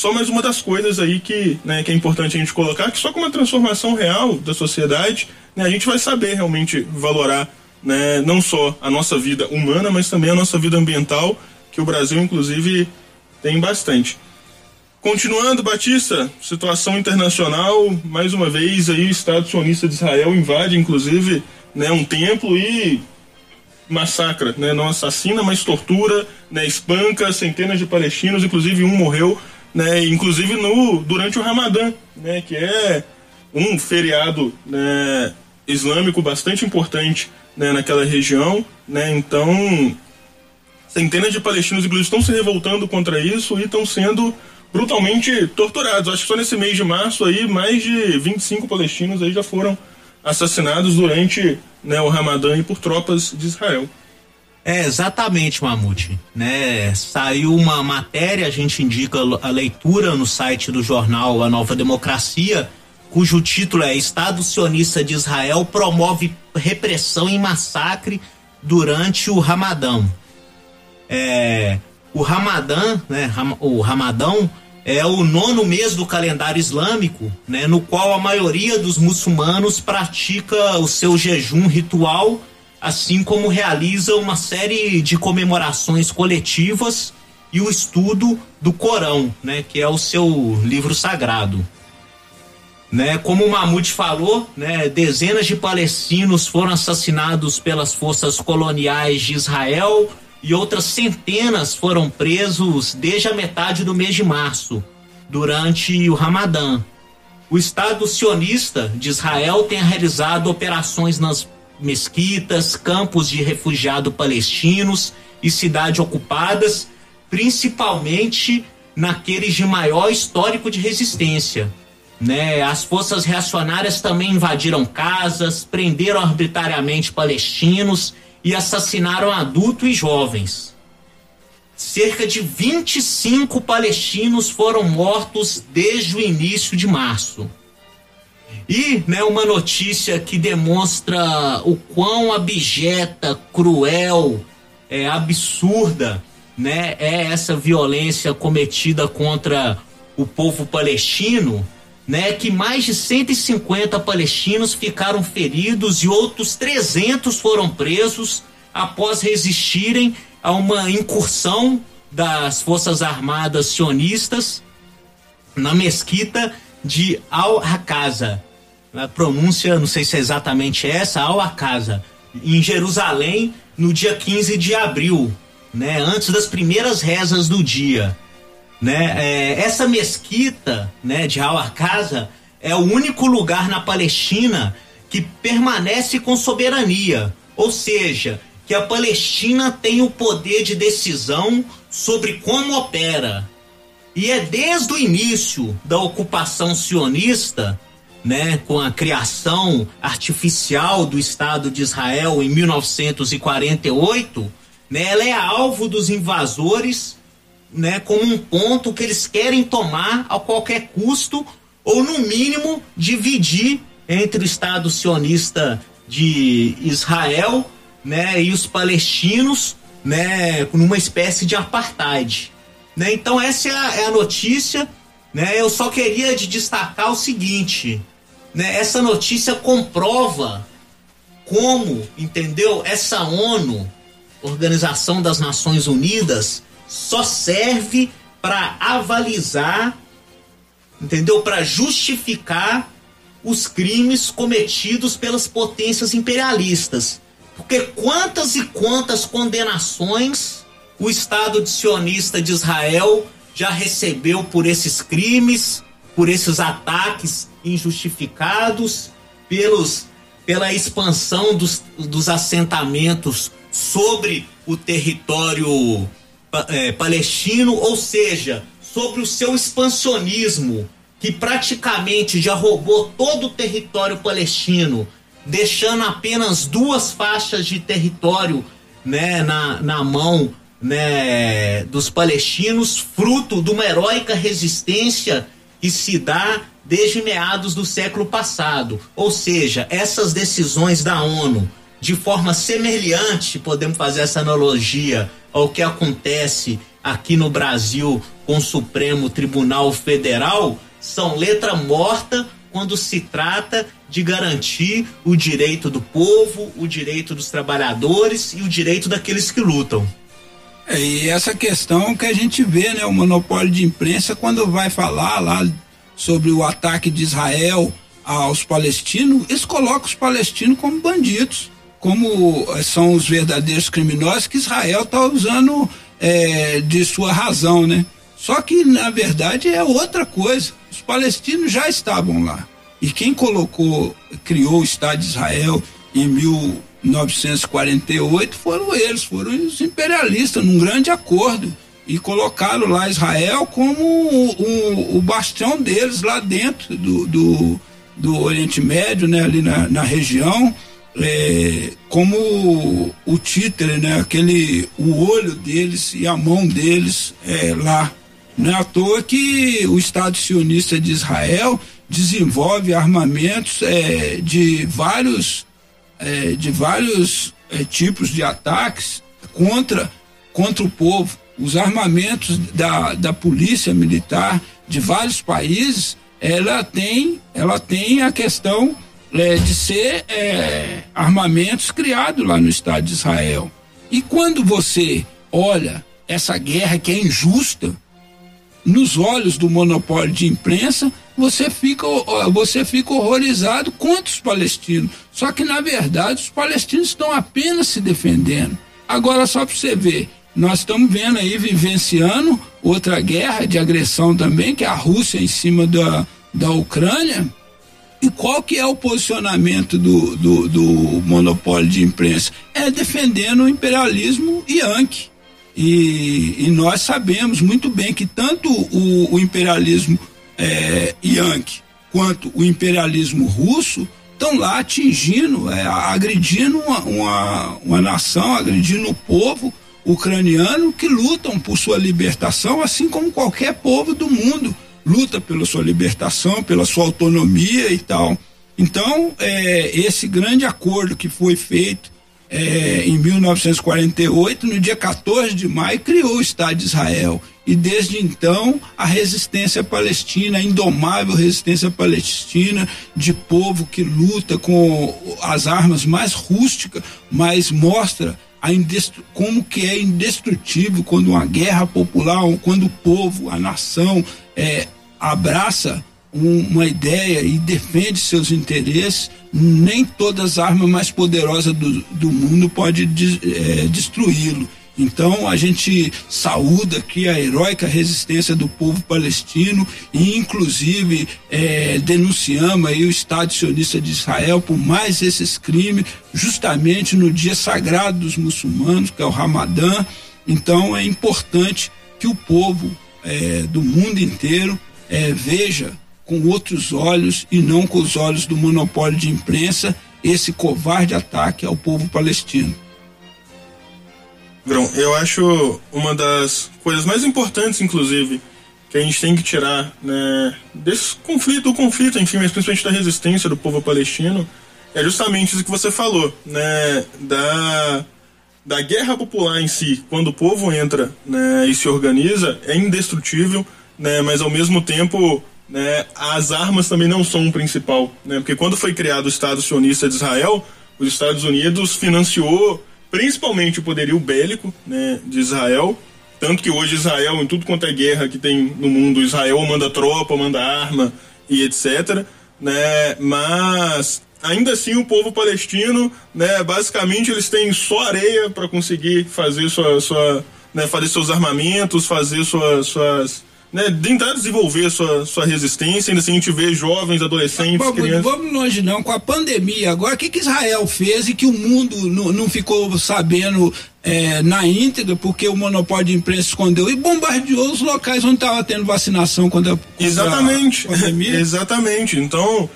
só mais uma das coisas aí que, né, que é importante a gente colocar, que só com uma transformação real da sociedade, né, a gente vai saber realmente valorar né, não só a nossa vida humana, mas também a nossa vida ambiental, que o Brasil, inclusive, tem bastante. Continuando, Batista, situação internacional, mais uma vez aí o Estado sionista de Israel invade, inclusive, né, um templo e massacra, né, não assassina, mas tortura, né, espanca centenas de palestinos, inclusive um morreu, né, inclusive no durante o Ramadã, né, que é um feriado, né, islâmico bastante importante, né, naquela região, né, então centenas de palestinos inclusive estão se revoltando contra isso e estão sendo brutalmente torturados. Acho que só nesse mês de março aí mais de 25 palestinos aí já foram assassinados durante né, o Ramadã e por tropas de Israel. É, exatamente, Mamute. Né? Saiu uma matéria, a gente indica a leitura no site do jornal A Nova Democracia, cujo título é Estado Sionista de Israel promove repressão e massacre durante o Ramadã. É, o Ramadã, né, o Ramadão é o nono mês do calendário islâmico, né, no qual a maioria dos muçulmanos pratica o seu jejum ritual, assim como realiza uma série de comemorações coletivas e o estudo do Corão, né, que é o seu livro sagrado. Né, como o Mamute falou, né, dezenas de palestinos foram assassinados pelas forças coloniais de Israel e outras centenas foram presos desde a metade do mês de março, durante o Ramadã. O Estado sionista de Israel tem realizado operações nas mesquitas, campos de refugiados palestinos e cidades ocupadas, principalmente naqueles de maior histórico de resistência. Né? As forças reacionárias também invadiram casas, prenderam arbitrariamente palestinos e assassinaram adultos e jovens. Cerca de 25 palestinos foram mortos desde o início de março. E né, uma notícia que demonstra o quão abjeta, cruel, é, absurda né, é essa violência cometida contra o povo palestino, né, que mais de 150 palestinos ficaram feridos e outros 300 foram presos após resistirem a uma incursão das Forças Armadas sionistas na mesquita de Al-Hakaza. A pronúncia, não sei se é exatamente essa, Al-Hakaza, em Jerusalém, no dia 15 de abril, né, antes das primeiras rezas do dia. Né? É, essa mesquita né, de Al-Aqsa é o único lugar na Palestina que permanece com soberania, ou seja, que a Palestina tem o poder de decisão sobre como opera. E é desde o início da ocupação sionista, né, com a criação artificial do Estado de Israel em 1948, né, ela é alvo dos invasores né, como um ponto que eles querem tomar a qualquer custo, ou no mínimo dividir entre o Estado sionista de Israel né, e os palestinos né, numa espécie de apartheid. Né? Então essa é a, é a notícia. Né? Eu só queria de destacar o seguinte: né? essa notícia comprova como, entendeu? Essa ONU, Organização das Nações Unidas, só serve para avalizar, entendeu? Para justificar os crimes cometidos pelas potências imperialistas. Porque quantas e quantas condenações o Estado sionista de Israel já recebeu por esses crimes, por esses ataques injustificados, pelos, pela expansão dos, dos assentamentos sobre o território é, palestino, ou seja, sobre o seu expansionismo, que praticamente já roubou todo o território palestino, deixando apenas duas faixas de território né, na, na mão né, dos palestinos, fruto de uma heróica resistência que se dá desde meados do século passado. Ou seja, essas decisões da ONU, de forma semelhante, podemos fazer essa analogia ao que acontece aqui no Brasil com o Supremo Tribunal Federal são letra morta quando se trata de garantir o direito do povo, o direito dos trabalhadores e o direito daqueles que lutam. É, e essa questão que a gente vê, né, o monopólio de imprensa quando vai falar lá sobre o ataque de Israel aos palestinos, eles colocam os palestinos como bandidos, como eh, são os verdadeiros criminosos que Israel está usando eh, de sua razão, né? Só que na verdade é outra coisa. Os palestinos já estavam lá. E quem colocou, criou o Estado de Israel em 1948 foram eles, foram os imperialistas, num grande acordo. E colocaram lá Israel como o, o, o bastião deles lá dentro do, do, do Oriente Médio, né, ali na, na região, é, como o, títere, né, aquele, o olho deles e a mão deles é, lá. Não é à toa que o Estado sionista de Israel desenvolve armamentos é, de vários é, de vários é, tipos de ataques contra contra o povo. Os armamentos da, da polícia militar de vários países, ela tem ela tem a questão é, de ser é, armamentos criados lá no Estado de Israel. E quando você olha essa guerra que é injusta, nos olhos do monopólio de imprensa, você fica, você fica horrorizado contra os palestinos. Só que, na verdade, os palestinos estão apenas se defendendo. Agora, só para você ver, nós estamos vendo aí, vivenciando outra guerra de agressão também, que é a Rússia em cima da, da Ucrânia. E qual que é o posicionamento do, do, do monopólio de imprensa? É defendendo o imperialismo yankee. E, e, nós sabemos muito bem que tanto o, o imperialismo é, Yankee quanto o imperialismo russo estão lá atingindo, é, agredindo uma, uma, uma nação, agredindo o povo ucraniano que lutam por sua libertação, assim como qualquer povo do mundo luta pela sua libertação, pela sua autonomia e tal. Então, é, esse grande acordo que foi feito é, em 1948, no dia 14 de maio, criou o Estado de Israel. E desde então, a resistência palestina, a indomável resistência palestina, de povo que luta com as armas mais rústicas, mas mostra como que é indestrutível quando uma guerra popular, quando o povo, a nação, é, abraça uma ideia e defende seus interesses, nem todas as armas mais poderosas do, do mundo pode de, é, destruí-lo. Então a gente saúda aqui a heróica resistência do povo palestino e inclusive é, denunciamos aí o Estado sionista de Israel por mais esses crimes, justamente no dia sagrado dos muçulmanos, que é o Ramadã. Então é importante que o povo é, do mundo inteiro é, veja com outros olhos e não com os olhos do monopólio de imprensa esse covarde ataque ao povo palestino. Grão, eu acho uma das coisas mais importantes, inclusive, que a gente tem que tirar né, desse conflito, do conflito, enfim, mas principalmente da resistência do povo palestino, é justamente isso que você falou, né, da, da guerra popular em si. Quando o povo entra né, e se organiza, é indestrutível, né, mas ao mesmo tempo né, as armas também não são o principal, né, porque quando foi criado o Estado sionista de Israel, os Estados Unidos financiou principalmente o poderio bélico né, de Israel, tanto que hoje Israel, em tudo quanto é guerra que tem no mundo, Israel manda tropa, manda arma e etc. Né, mas ainda assim o povo palestino, né, basicamente eles têm só areia para conseguir fazer sua, sua né, fazer seus armamentos, fazer sua, suas né, tentar desenvolver sua, sua resistência, ainda assim a gente vê jovens, adolescentes, vamos, crianças. Vamos longe não, com a pandemia agora, o que, que Israel fez e que o mundo não, não ficou sabendo é, na íntegra, porque o monopólio de imprensa escondeu e bombardeou os locais onde estava tendo vacinação quando a, Exatamente. A pandemia. [LAUGHS] Exatamente. Então,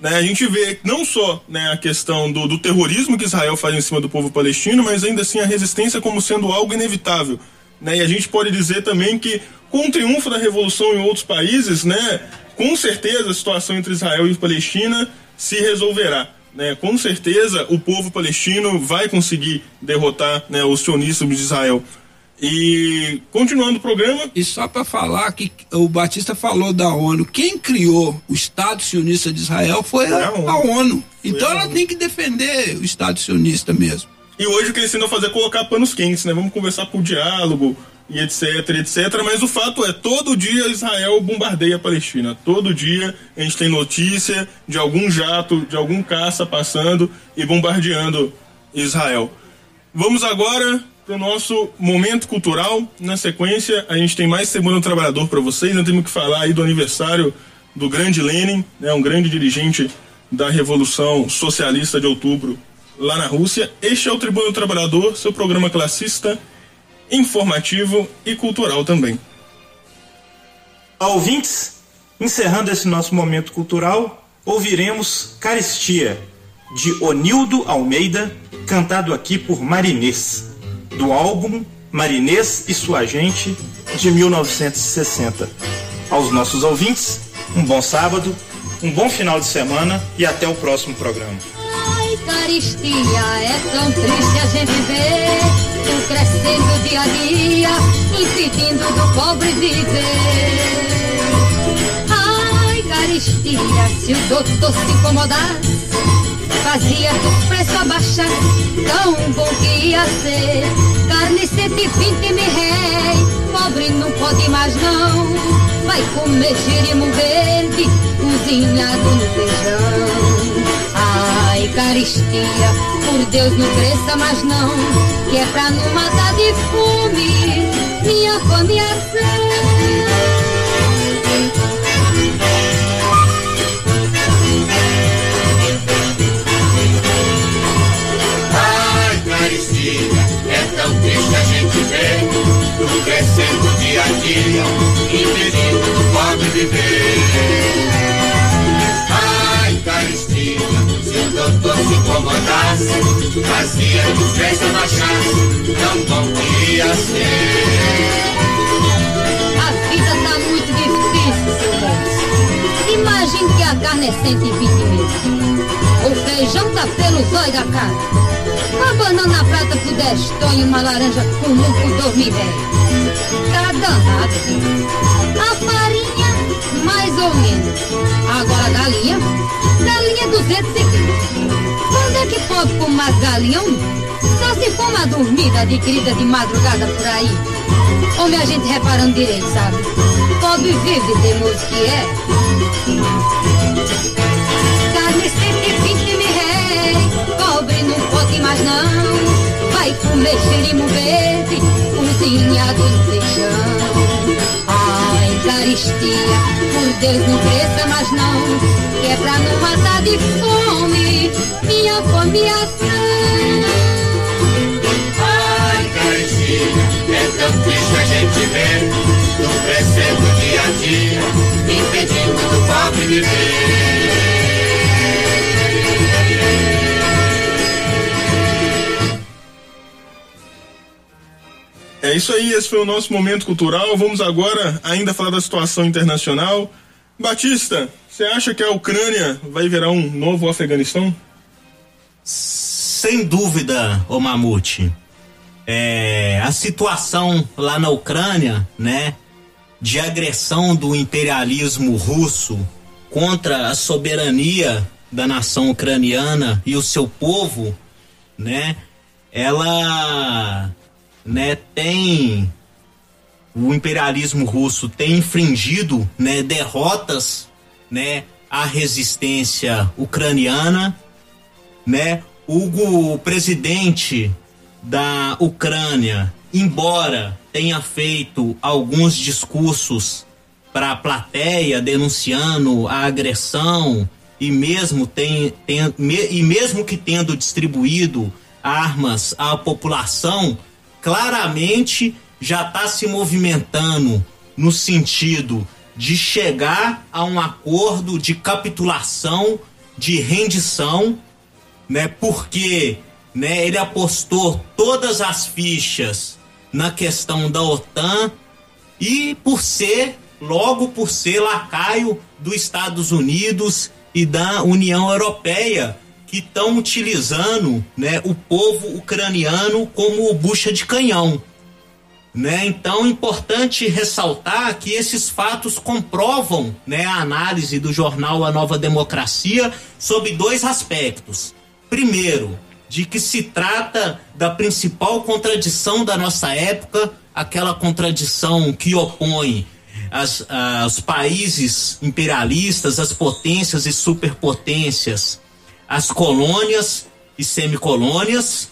né, a gente vê não só né, a questão do, do terrorismo que Israel faz em cima do povo palestino, mas ainda assim a resistência como sendo algo inevitável. Né? E a gente pode dizer também que com o triunfo da revolução em outros países, né, com certeza a situação entre Israel e Palestina se resolverá. Né? Com certeza o povo palestino vai conseguir derrotar né, os sionistas de Israel. E continuando o programa. E só para falar que o Batista falou da ONU, quem criou o Estado sionista de Israel foi a, a ONU. Então ela tem que defender o Estado sionista mesmo. E hoje o que eles a fazer é colocar panos quentes, né? Vamos conversar por diálogo e etc, etc. Mas o fato é, todo dia Israel bombardeia a Palestina. Todo dia a gente tem notícia de algum jato, de algum caça passando e bombardeando Israel. Vamos agora para o nosso momento cultural. Na sequência, a gente tem mais Semana do Trabalhador para vocês. Nós temos que falar aí do aniversário do grande Lenin, né, um grande dirigente da Revolução Socialista de Outubro lá na Rússia. Este é o Tribuno do Trabalhador, seu programa classista, informativo e cultural também. Ouvintes, encerrando esse nosso momento cultural, ouviremos Caristia, de Onildo Almeida, cantado aqui por Marinês, do álbum Marinês e Sua Gente, de 1960. Aos nossos ouvintes, um bom sábado, um bom final de semana e até o próximo programa. Ai, caristia, é tão triste a gente ver tu crescendo dia a dia, impedindo do pobre viver. Ai, caristia, se o doutor se incomodasse, fazia do preço abaixar, tão bom que ia ser. Carne 120 mil réis, pobre não pode mais não. Vai comer girimo verde, cozinhado no feijão. Ai, caristia, por Deus não cresça mais não, que é pra não matar de fome, minha fome é tão triste a gente ver tudo crescendo dia a dia, impedindo do pobre viver. Doutor se incomodasse, fazia que os preços abaixasse, tão bom que ia ser. A vida tá muito difícil, moço. Imagine que a carne é 120 mil. O feijão tá pelo zóio da cara. Uma banana prata por 10 tonhos, uma laranja comum por 2 mil réis. Tá danado. A farinha, mais ou menos. Agora a galinha, galinha 250. Quando é que pode galinha? hum? Só se for uma dormida adquirida de madrugada por aí. Homem, a gente reparando direito, sabe? Pobre vive, teimoso que é. Carne 120 mil réis, pobre não pode mais não. Vai comer xerimo verde, cozinhado no feijão. Ai, caristia, por Deus não cresça mais não, que é pra não matar de fome, minha fome e Ai, caristia, é tão triste a gente ver. Tudo crescendo dia a dia, impedindo do pobre viver. É isso aí, esse foi o nosso momento cultural. Vamos agora ainda falar da situação internacional. Batista, você acha que a Ucrânia vai virar um novo Afeganistão? Sem dúvida, ô Mamute. É, a situação lá na Ucrânia, né, de agressão do imperialismo russo contra a soberania da nação ucraniana e o seu povo, né, ela, né, tem o imperialismo russo tem infringido, né, derrotas, né, à resistência ucraniana, né? O, o presidente da Ucrânia, embora tenha feito alguns discursos para a plateia denunciando a agressão e mesmo tem, tem me- e mesmo que tendo distribuído armas à população, claramente já está se movimentando no sentido de chegar a um acordo de capitulação, de rendição, né? Porque, né, ele apostou todas as fichas na questão da OTAN e por ser, logo por ser lacaio dos Estados Unidos e da União Europeia, que estão utilizando, né, o povo ucraniano como bucha de canhão. Né? Então, é importante ressaltar que esses fatos comprovam né, a análise do jornal A Nova Democracia sobre dois aspectos. Primeiro, de que se trata da principal contradição da nossa época, aquela contradição que opõe as, ah, os países imperialistas, as potências e superpotências, as colônias e semicolônias.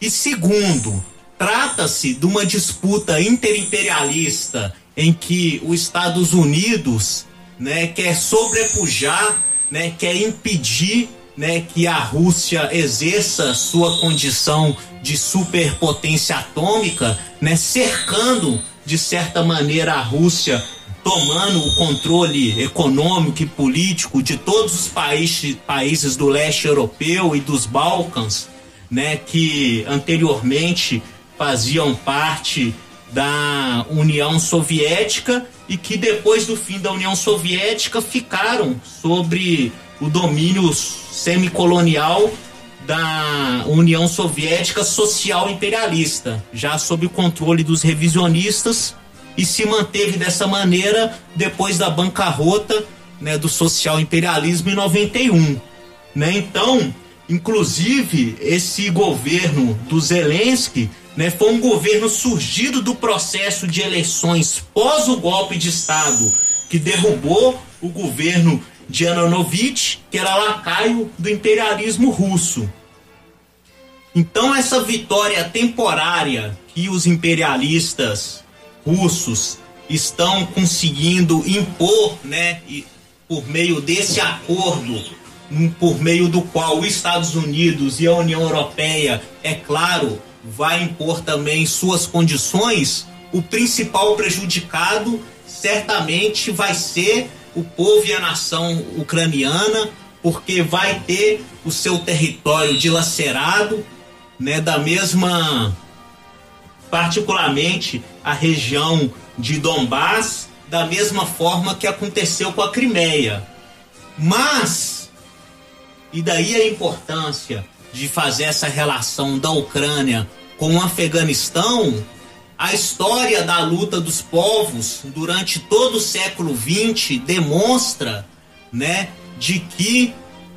E segundo, trata-se de uma disputa interimperialista em que os Estados Unidos né, quer sobrepujar, né, quer impedir né, que a Rússia exerça sua condição de superpotência atômica, né, cercando de certa maneira a Rússia, tomando o controle econômico e político de todos os países, países do leste europeu e dos Balcãs, né, que anteriormente faziam parte da União Soviética e que depois do fim da União Soviética ficaram sobre o domínio semicolonial da União Soviética social imperialista, já sob o controle dos revisionistas e se manteve dessa maneira depois da bancarrota né, do social imperialismo em 91. Né? Então, inclusive, esse governo do Zelensky né, foi um governo surgido do processo de eleições pós o golpe de Estado que derrubou o governo de Ananovich, que era lacaio do imperialismo russo. Então, essa vitória temporária que os imperialistas russos estão conseguindo impor, né, por meio desse acordo, por meio do qual os Estados Unidos e a União Europeia, é claro, vai impor também suas condições, o principal prejudicado certamente vai ser o povo e a nação ucraniana, porque vai ter o seu território dilacerado, né, da mesma particularmente a região de Donbass, da mesma forma que aconteceu com a Crimeia. Mas e daí a importância de fazer essa relação da Ucrânia com o Afeganistão, a história da luta dos povos durante todo o século XX demonstra, né, de que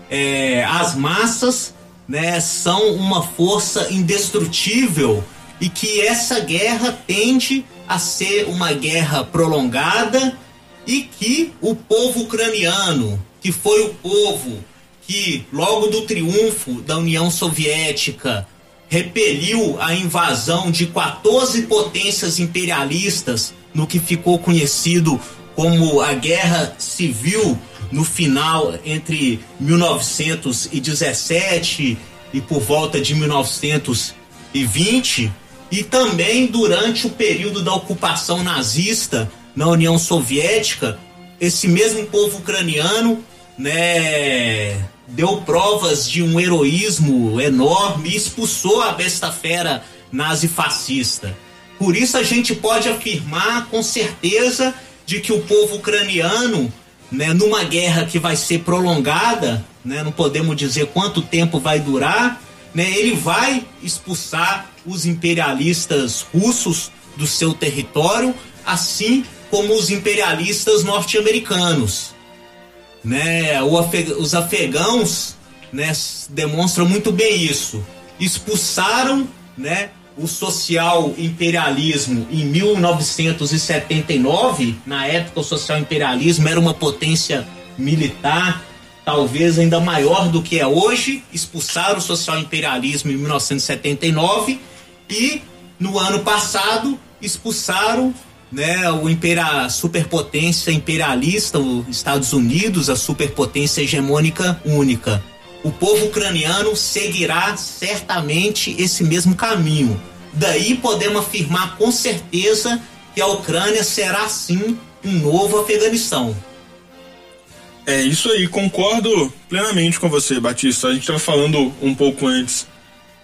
é, as massas, né, são uma força indestrutível e que essa guerra tende a ser uma guerra prolongada e que o povo ucraniano, que foi o povo que logo do triunfo da União Soviética repeliu a invasão de 14 potências imperialistas no que ficou conhecido como a Guerra Civil no final entre 1917 e por volta de 1920 e também durante o período da ocupação nazista na União Soviética, esse mesmo povo ucraniano, né, deu provas de um heroísmo enorme e expulsou a besta fera nazi-fascista. Por isso a gente pode afirmar com certeza de que o povo ucraniano, né, numa guerra que vai ser prolongada, né, não podemos dizer quanto tempo vai durar, né, ele vai expulsar os imperialistas russos do seu território, assim como os imperialistas norte-americanos né, os afegãos né, demonstram muito bem isso. Expulsaram né, o social imperialismo em 1979. Na época, o social imperialismo era uma potência militar, talvez ainda maior do que é hoje. Expulsaram o social imperialismo em 1979 e no ano passado expulsaram né, o impera, a superpotência imperialista, os Estados Unidos, a superpotência hegemônica única. O povo ucraniano seguirá certamente esse mesmo caminho. Daí podemos afirmar com certeza que a Ucrânia será sim um novo Afeganistão. É isso aí, concordo plenamente com você, Batista. A gente estava falando um pouco antes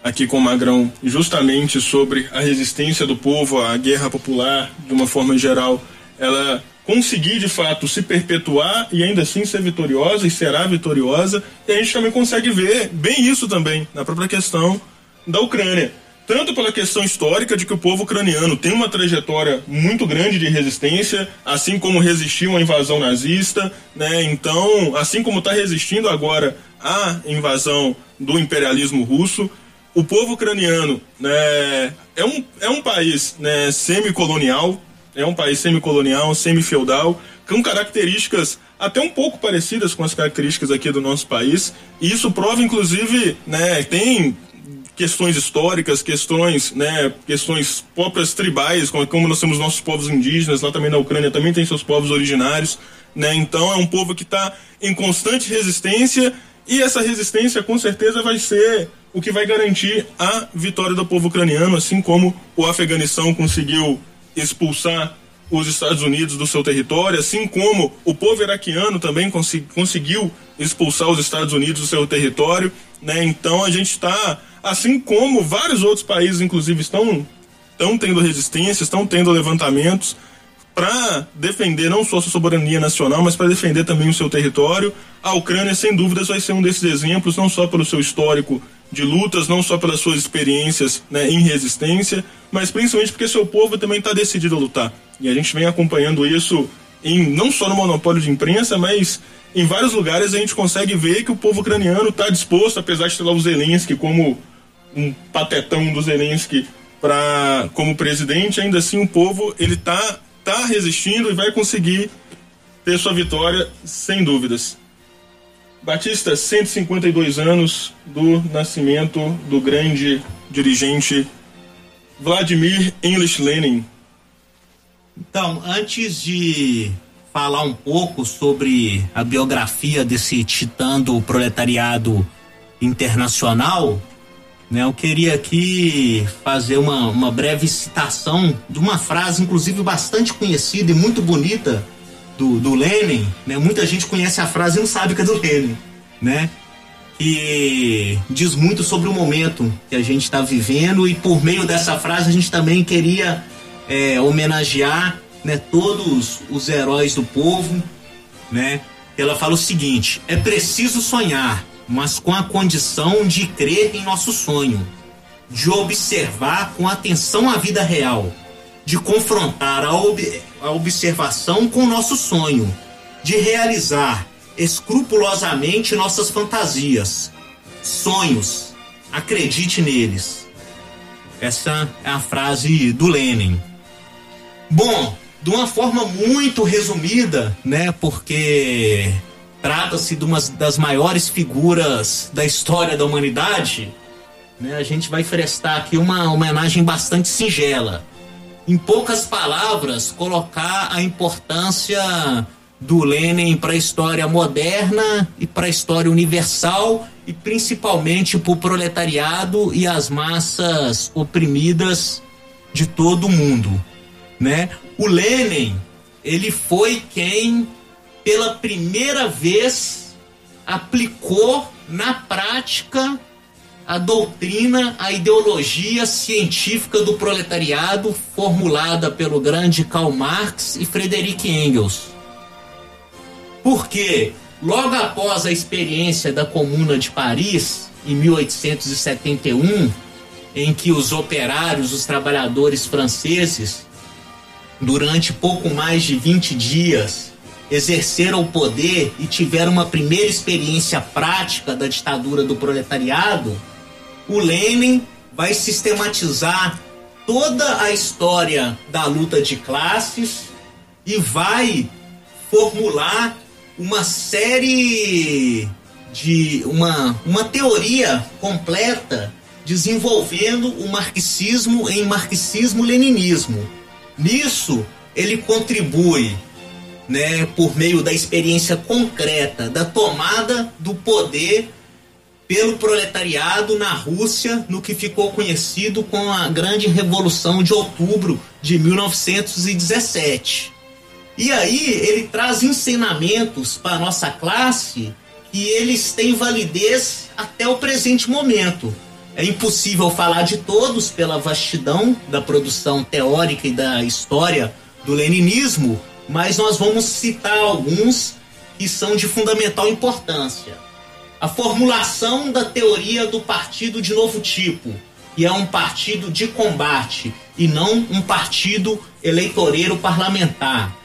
aqui com o Magrão justamente sobre a resistência do povo à guerra popular, de uma forma geral, ela conseguir de fato se perpetuar e ainda assim ser vitoriosa e será vitoriosa. E a gente também consegue ver bem isso também na própria questão da Ucrânia. Tanto pela questão histórica de que o povo ucraniano tem uma trajetória muito grande de resistência, assim como resistiu à invasão nazista, né? Então, assim como está resistindo agora à invasão do imperialismo russo, o povo ucraniano né, é, um, é um país né, semicolonial, é um país semicolonial, semi-feudal, com características até um pouco parecidas com as características aqui do nosso país. E isso prova, inclusive, né, tem questões históricas, questões, né, questões próprias tribais, como, nós temos nossos povos indígenas, lá também na Ucrânia também tem seus povos originários, né? Então é um povo que está em constante resistência e essa resistência com certeza vai ser o que vai garantir a vitória do povo ucraniano, assim como o Afeganistão conseguiu expulsar os Estados Unidos do seu território, assim como o povo iraquiano também conseguiu expulsar os Estados Unidos do seu território, né? Então a gente está, assim como vários outros países, inclusive, estão estão tendo resistência, estão tendo levantamentos para defender não só sua soberania nacional, mas para defender também o seu território. A Ucrânia, sem dúvidas, vai ser um desses exemplos, não só pelo seu histórico de lutas, não só pelas suas experiências né, em resistência, mas principalmente porque seu povo também está decidido a lutar. E a gente vem acompanhando isso em, não só no monopólio de imprensa, mas em vários lugares a gente consegue ver que o povo ucraniano está disposto, apesar de ter lá o Zelensky como um patetão do Zelensky para como presidente, ainda assim o povo ele está tá resistindo e vai conseguir ter sua vitória sem dúvidas. Batista, 152 anos do nascimento do grande dirigente Vladimir English Lenin. Então, antes de falar um pouco sobre a biografia desse titã do proletariado internacional, né, eu queria aqui fazer uma, uma breve citação de uma frase, inclusive bastante conhecida e muito bonita, do, do Lenin, né? Muita gente conhece a frase e não sabe que é do Lenin, né? Que diz muito sobre o momento que a gente está vivendo e por meio dessa frase a gente também queria é, homenagear né, todos os heróis do povo, né? Ela fala o seguinte: é preciso sonhar, mas com a condição de crer em nosso sonho, de observar com atenção a vida real, de confrontar a, ob a observação com nosso sonho, de realizar escrupulosamente nossas fantasias, sonhos, acredite neles. Essa é a frase do Lenin. Bom, de uma forma muito resumida, né? Porque trata-se de uma das maiores figuras da história da humanidade, né? A gente vai prestar aqui uma homenagem bastante singela em poucas palavras, colocar a importância do Lenin para a história moderna e para a história universal e principalmente para o proletariado e as massas oprimidas de todo o mundo, né? O Lenin, ele foi quem pela primeira vez aplicou na prática a doutrina, a ideologia científica do proletariado formulada pelo grande Karl Marx e Frederick Engels. Porque logo após a experiência da Comuna de Paris, em 1871, em que os operários, os trabalhadores franceses, durante pouco mais de 20 dias, exerceram o poder e tiveram uma primeira experiência prática da ditadura do proletariado, o Lenin vai sistematizar toda a história da luta de classes e vai formular uma série de uma, uma teoria completa desenvolvendo o marxismo em marxismo-leninismo. Nisso, ele contribui né, por meio da experiência concreta da tomada do poder pelo proletariado na Rússia no que ficou conhecido com a Grande Revolução de Outubro de 1917. E aí ele traz ensinamentos para a nossa classe que eles têm validez até o presente momento. É impossível falar de todos pela vastidão da produção teórica e da história do leninismo, mas nós vamos citar alguns que são de fundamental importância a formulação da teoria do partido de novo tipo, e é um partido de combate e não um partido eleitoreiro parlamentar.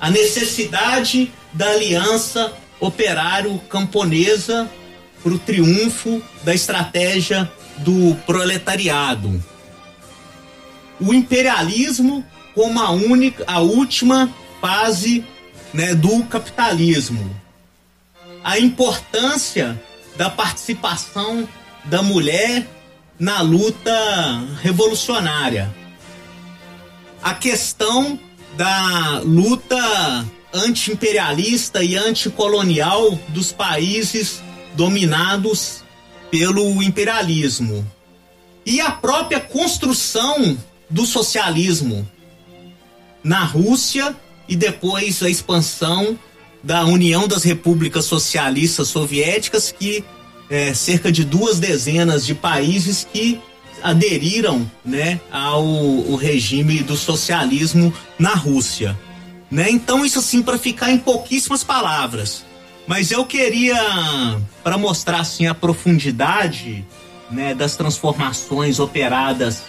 A necessidade da aliança operário-camponesa para o triunfo da estratégia do proletariado. O imperialismo como a única, a última fase né, do capitalismo. A importância da participação da mulher na luta revolucionária. A questão da luta anti-imperialista e anticolonial dos países dominados pelo imperialismo. E a própria construção do socialismo na Rússia e depois a expansão da União das Repúblicas Socialistas Soviéticas, que é, cerca de duas dezenas de países que aderiram né, ao, regime do socialismo na Rússia. Né? Então, isso assim, para ficar em pouquíssimas palavras. Mas eu queria, para mostrar assim, a profundidade né, das transformações operadas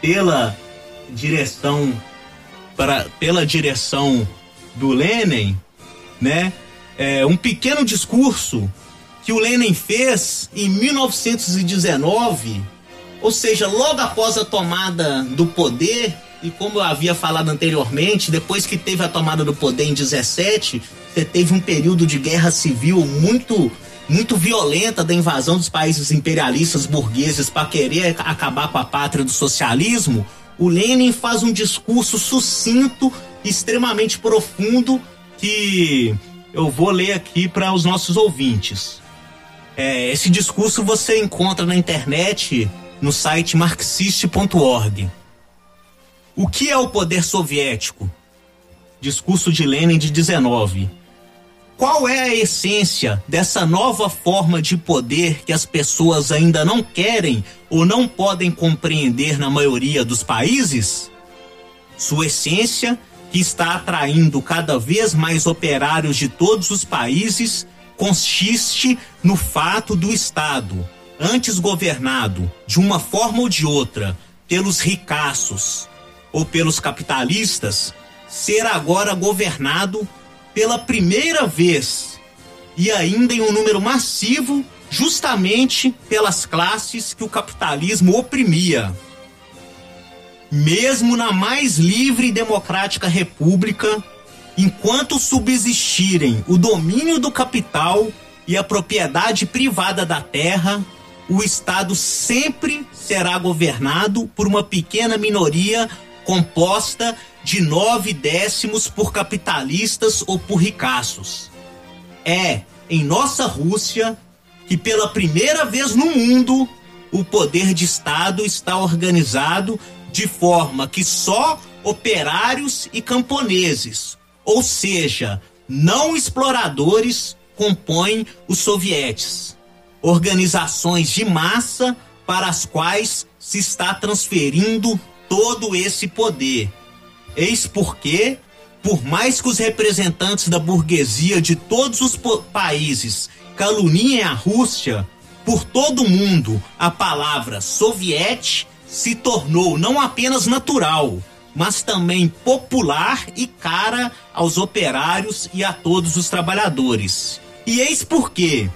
pela direção para, pela direção do Lenin, né, é, um pequeno discurso que o Lenin fez em 1919, ou seja, logo após a tomada do poder, e como eu havia falado anteriormente, depois que teve a tomada do poder em 17, você teve um período de guerra civil muito muito violenta da invasão dos países imperialistas burgueses para querer acabar com a pátria do socialismo, o Lenin faz um discurso sucinto, extremamente profundo, que eu vou ler aqui para os nossos ouvintes. É, esse discurso você encontra na internet no site marxist.org. O que é o poder soviético? Discurso de Lenin de 19. Qual é a essência dessa nova forma de poder que as pessoas ainda não querem ou não podem compreender na maioria dos países? Sua essência, que está atraindo cada vez mais operários de todos os países, consiste no fato do Estado, antes governado, de uma forma ou de outra, pelos ricaços ou pelos capitalistas, ser agora governado pela primeira vez e ainda em um número massivo, justamente pelas classes que o capitalismo oprimia. Mesmo na mais livre e democrática república, enquanto subsistirem o domínio do capital e a propriedade privada da terra, o Estado sempre será governado por uma pequena minoria composta de nove décimos por capitalistas ou por ricaços. É em nossa Rússia que pela primeira vez no mundo o poder de Estado está organizado de forma que só operários e camponeses, ou seja, não exploradores, compõem os sovietes, organizações de massa para as quais se está transferindo todo esse poder. Eis porque, por mais que os representantes da burguesia de todos os países caluniem a Rússia, por todo o mundo a palavra soviete se tornou não apenas natural, mas também popular e cara aos operários e a todos os trabalhadores. E eis porque,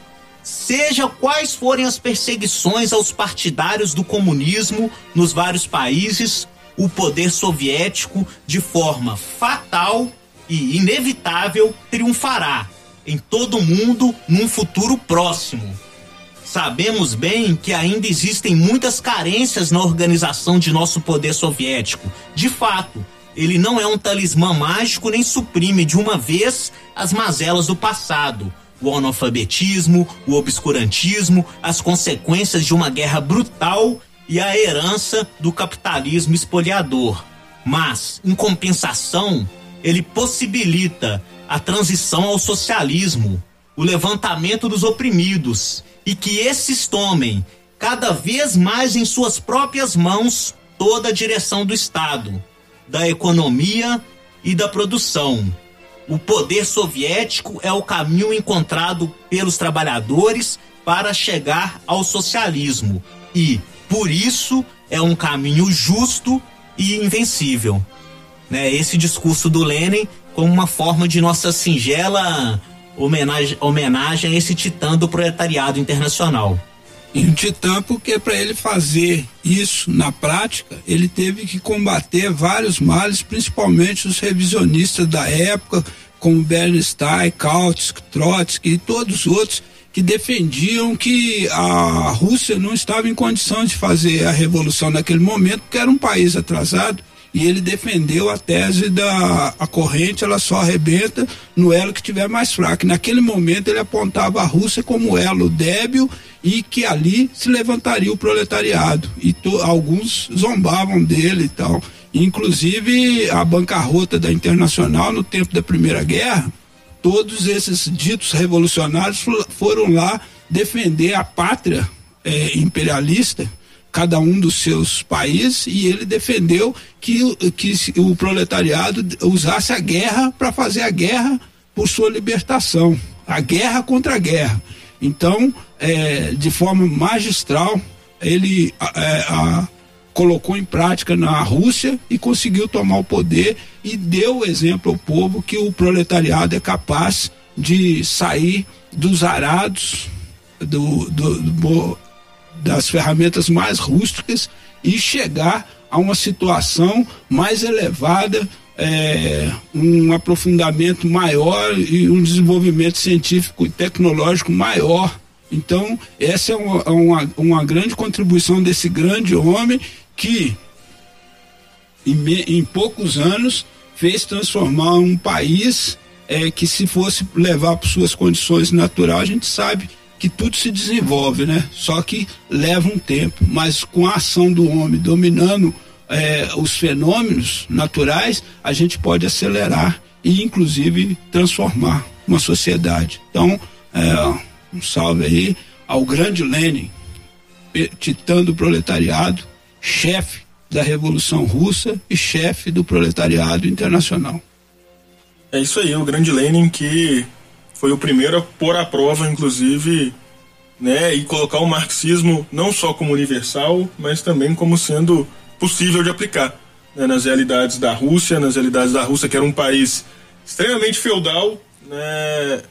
seja quais forem as perseguições aos partidários do comunismo nos vários países, o poder soviético, de forma fatal e inevitável, triunfará em todo o mundo num futuro próximo. Sabemos bem que ainda existem muitas carências na organização de nosso poder soviético. De fato, ele não é um talismã mágico nem suprime de uma vez as mazelas do passado. O analfabetismo, o obscurantismo, as consequências de uma guerra brutal e a herança do capitalismo espoliador. Mas, em compensação, ele possibilita a transição ao socialismo, o levantamento dos oprimidos e que esses tomem cada vez mais em suas próprias mãos toda a direção do Estado, da economia e da produção. O poder soviético é o caminho encontrado pelos trabalhadores para chegar ao socialismo e, por isso é um caminho justo e invencível. Né? Esse discurso do Lenin como uma forma de nossa singela homenagem, homenagem a esse titã do proletariado internacional. E um titã porque para ele fazer isso na prática, ele teve que combater vários males, principalmente os revisionistas da época, como Bernstein, Kautsky, Trotsky e todos os outros que defendiam que a Rússia não estava em condições de fazer a revolução naquele momento, porque era um país atrasado e ele defendeu a tese da a corrente ela só arrebenta no elo que tiver mais fraco. Naquele momento ele apontava a Rússia como elo débil e que ali se levantaria o proletariado e to, alguns zombavam dele e tal. Inclusive a bancarrota da Internacional no tempo da Primeira Guerra, todos esses ditos revolucionários foram lá defender a pátria eh, imperialista cada um dos seus países e ele defendeu que, que o proletariado usasse a guerra para fazer a guerra por sua libertação, a guerra contra a guerra. Então, é, de forma magistral, ele é, a, colocou em prática na Rússia e conseguiu tomar o poder e deu o exemplo ao povo que o proletariado é capaz de sair dos arados do, do, do das ferramentas mais rústicas e chegar a uma situação mais elevada, é, um aprofundamento maior e um desenvolvimento científico e tecnológico maior. Então, essa é uma, uma, uma grande contribuição desse grande homem que, em, em poucos anos, fez transformar um país é, que, se fosse levar para suas condições naturais, a gente sabe que tudo se desenvolve, né? Só que leva um tempo, mas com a ação do homem dominando é, os fenômenos naturais, a gente pode acelerar e, inclusive, transformar uma sociedade. Então, é, um salve aí ao grande Lenin, titã do proletariado, chefe da Revolução Russa e chefe do proletariado internacional. É isso aí, o grande Lenin que foi o primeiro a pôr à prova, inclusive, né, e colocar o marxismo não só como universal, mas também como sendo possível de aplicar né, nas realidades da Rússia, nas realidades da Rússia, que era um país extremamente feudal, né,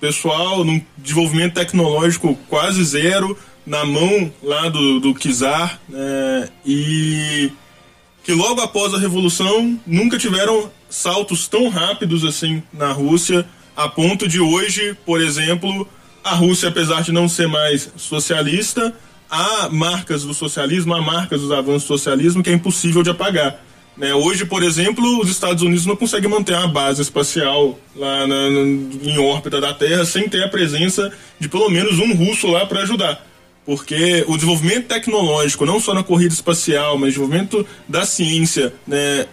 pessoal, num desenvolvimento tecnológico quase zero, na mão lá do, do czar, né, e que logo após a Revolução nunca tiveram saltos tão rápidos assim na Rússia a ponto de hoje, por exemplo, a Rússia, apesar de não ser mais socialista, há marcas do socialismo, há marcas dos avanços do socialismo que é impossível de apagar. Né? Hoje, por exemplo, os Estados Unidos não conseguem manter uma base espacial lá na, na, em órbita da Terra sem ter a presença de pelo menos um russo lá para ajudar. Porque o desenvolvimento tecnológico, não só na corrida espacial, mas o desenvolvimento da ciência, né,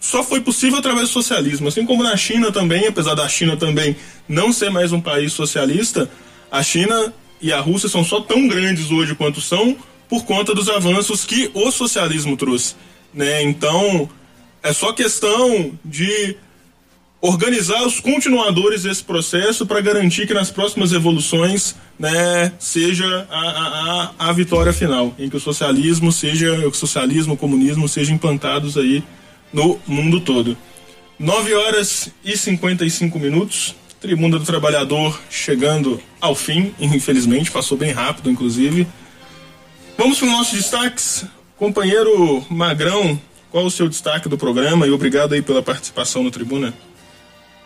só foi possível através do socialismo. Assim como na China também, apesar da China também não ser mais um país socialista, a China e a Rússia são só tão grandes hoje quanto são por conta dos avanços que o socialismo trouxe. Né? Então, é só questão de organizar os continuadores desse processo para garantir que nas próximas evoluções né, seja a, a, a, vitória final, em que o socialismo seja, o socialismo, o comunismo sejam implantados aí no mundo todo. 9 horas e 55 minutos. Tribuna do Trabalhador chegando ao fim, infelizmente, passou bem rápido, inclusive. Vamos para os nossos destaques. Companheiro Magrão, qual o seu destaque do programa e obrigado aí pela participação no Tribuna.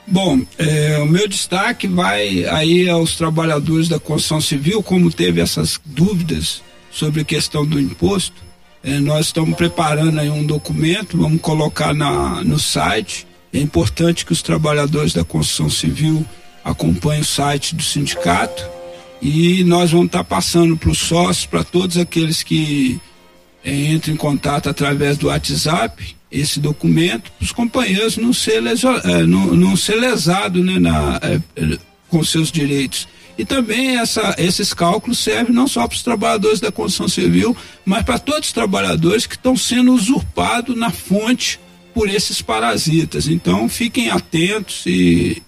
Bom, é, o meu destaque vai aí aos trabalhadores da construção civil, como teve essas dúvidas sobre a questão do imposto. É, nós estamos preparando aí um documento, vamos colocar na, no site. É importante que os trabalhadores da construção civil acompanhem o site do sindicato e nós vamos estar passando para os sócios, para todos aqueles que é, entram em contato através do WhatsApp, esse documento, para os companheiros não ser, leso, é, não, não ser lesado né, na, é com seus direitos. E também essa, esses cálculos servem não só para os trabalhadores da construção civil, mas para todos os trabalhadores que estão sendo usurpados na fonte por esses parasitas. Então fiquem atentos e,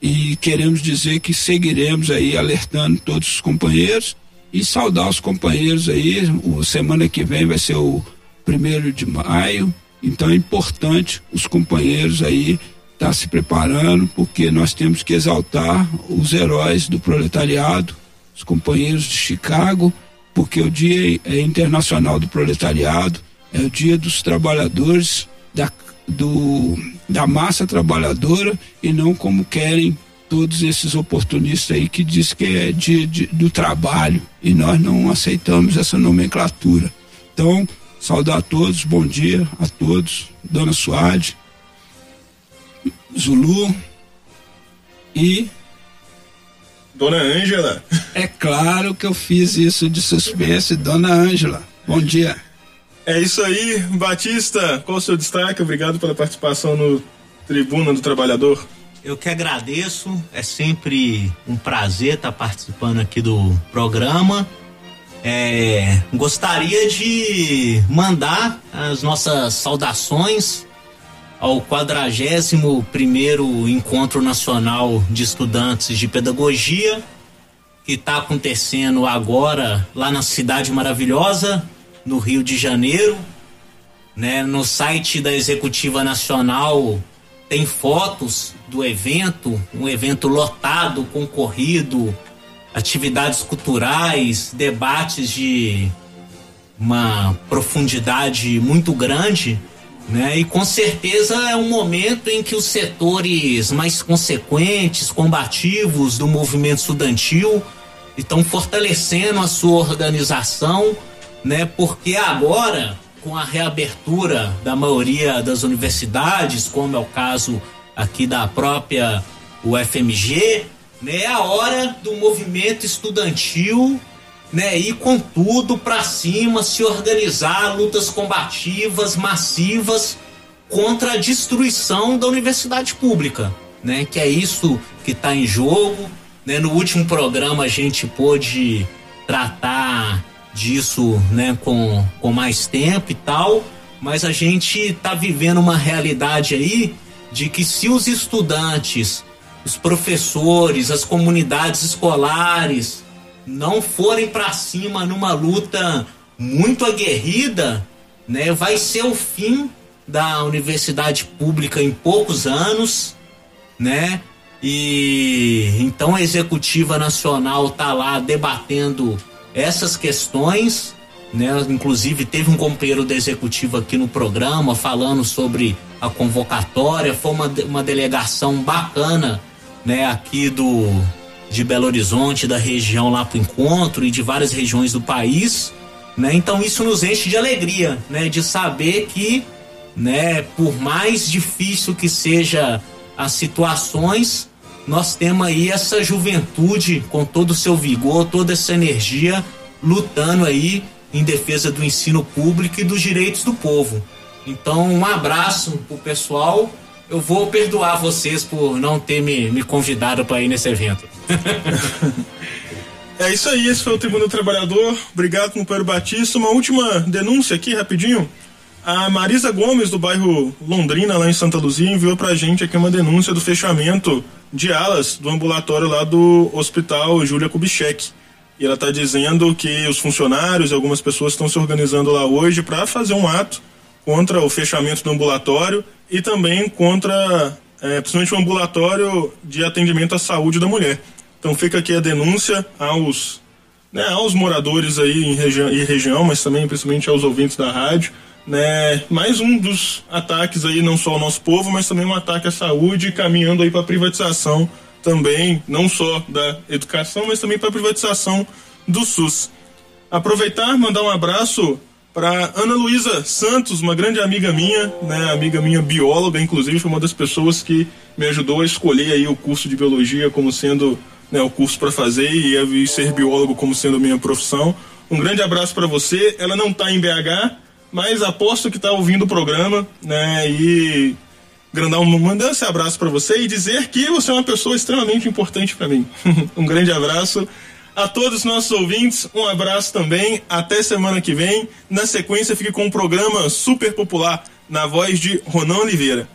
e queremos dizer que seguiremos aí alertando todos os companheiros e saudar os companheiros aí. O semana que vem vai ser o primeiro de maio, então é importante os companheiros aí estar tá se preparando, porque nós temos que exaltar os heróis do proletariado, os companheiros de Chicago, porque o Dia é Internacional do Proletariado, é o Dia dos Trabalhadores, da, do, da massa trabalhadora, e não como querem todos esses oportunistas aí que diz que é dia de, do trabalho e nós não aceitamos essa nomenclatura. Então, saudar a todos, bom dia a todos, Dona Suade, Zulu e Dona Ângela. É claro que eu fiz isso de suspense, Dona Ângela. Bom dia. É isso aí, Batista. Qual o seu destaque? Obrigado pela participação no Tribuna do Trabalhador. Eu que agradeço, é sempre um prazer estar participando aqui do programa. É, gostaria de mandar as nossas saudações ao 41 primeiro Encontro Nacional de Estudantes de Pedagogia, que está acontecendo agora lá na Cidade Maravilhosa, no Rio de Janeiro. Né, no site da Executiva Nacional tem fotos do evento, um evento lotado, concorrido, atividades culturais, debates de uma profundidade muito grande, né? E com certeza é um momento em que os setores mais consequentes, combativos do movimento estudantil estão fortalecendo a sua organização, né? Porque agora com a reabertura da maioria das universidades, como é o caso aqui da própria UFMG, né, é a hora do movimento estudantil né, ir com tudo para cima, se organizar, lutas combativas, massivas contra a destruição da universidade pública, né, que é isso que está em jogo. Né, no último programa a gente pôde tratar disso, né, com, com mais tempo e tal, mas a gente está vivendo uma realidade aí de que se os estudantes, os professores, as comunidades escolares não forem para cima numa luta muito aguerrida, né, vai ser o fim da universidade pública em poucos anos, né? E então a executiva nacional tá lá debatendo essas questões, né? Inclusive teve um companheiro da executiva aqui no programa falando sobre a convocatória, foi uma, uma delegação bacana, né? Aqui do de Belo Horizonte, da região lá para o encontro e de várias regiões do país, né? Então isso nos enche de alegria, né? De saber que, né? Por mais difícil que seja as situações, nós temos aí essa juventude com todo o seu vigor, toda essa energia, lutando aí em defesa do ensino público e dos direitos do povo. Então, um abraço pro pessoal. Eu vou perdoar vocês por não ter me, me convidado para ir nesse evento. [LAUGHS] é isso aí, esse foi o Tribunal do Trabalhador. Obrigado, companheiro Batista. Uma última denúncia aqui, rapidinho. A Marisa Gomes, do bairro Londrina, lá em Santa Luzia, enviou pra gente aqui uma denúncia do fechamento de alas do ambulatório lá do Hospital Júlia Kubitschek. E ela está dizendo que os funcionários e algumas pessoas estão se organizando lá hoje para fazer um ato contra o fechamento do ambulatório e também contra, é, principalmente o ambulatório de atendimento à saúde da mulher. Então fica aqui a denúncia aos, né, aos moradores aí em região, e região, mas também principalmente aos ouvintes da rádio né? Mais um dos ataques aí não só ao nosso povo, mas também um ataque à saúde, caminhando aí para privatização também, não só da educação, mas também para privatização do SUS. Aproveitar, mandar um abraço para Ana Luísa Santos, uma grande amiga minha, né, amiga minha bióloga, inclusive foi uma das pessoas que me ajudou a escolher aí o curso de biologia como sendo né, o curso para fazer e, ser biólogo como sendo minha profissão. Um grande abraço para você. Ela não está em BH, mas aposto que está ouvindo o programa, né? E grandar um, mandar esse abraço para você e dizer que você é uma pessoa extremamente importante para mim. [LAUGHS] um grande abraço a todos os nossos ouvintes, um abraço também. Até semana que vem. Na sequência, fique com um programa super popular na voz de Ronan Oliveira.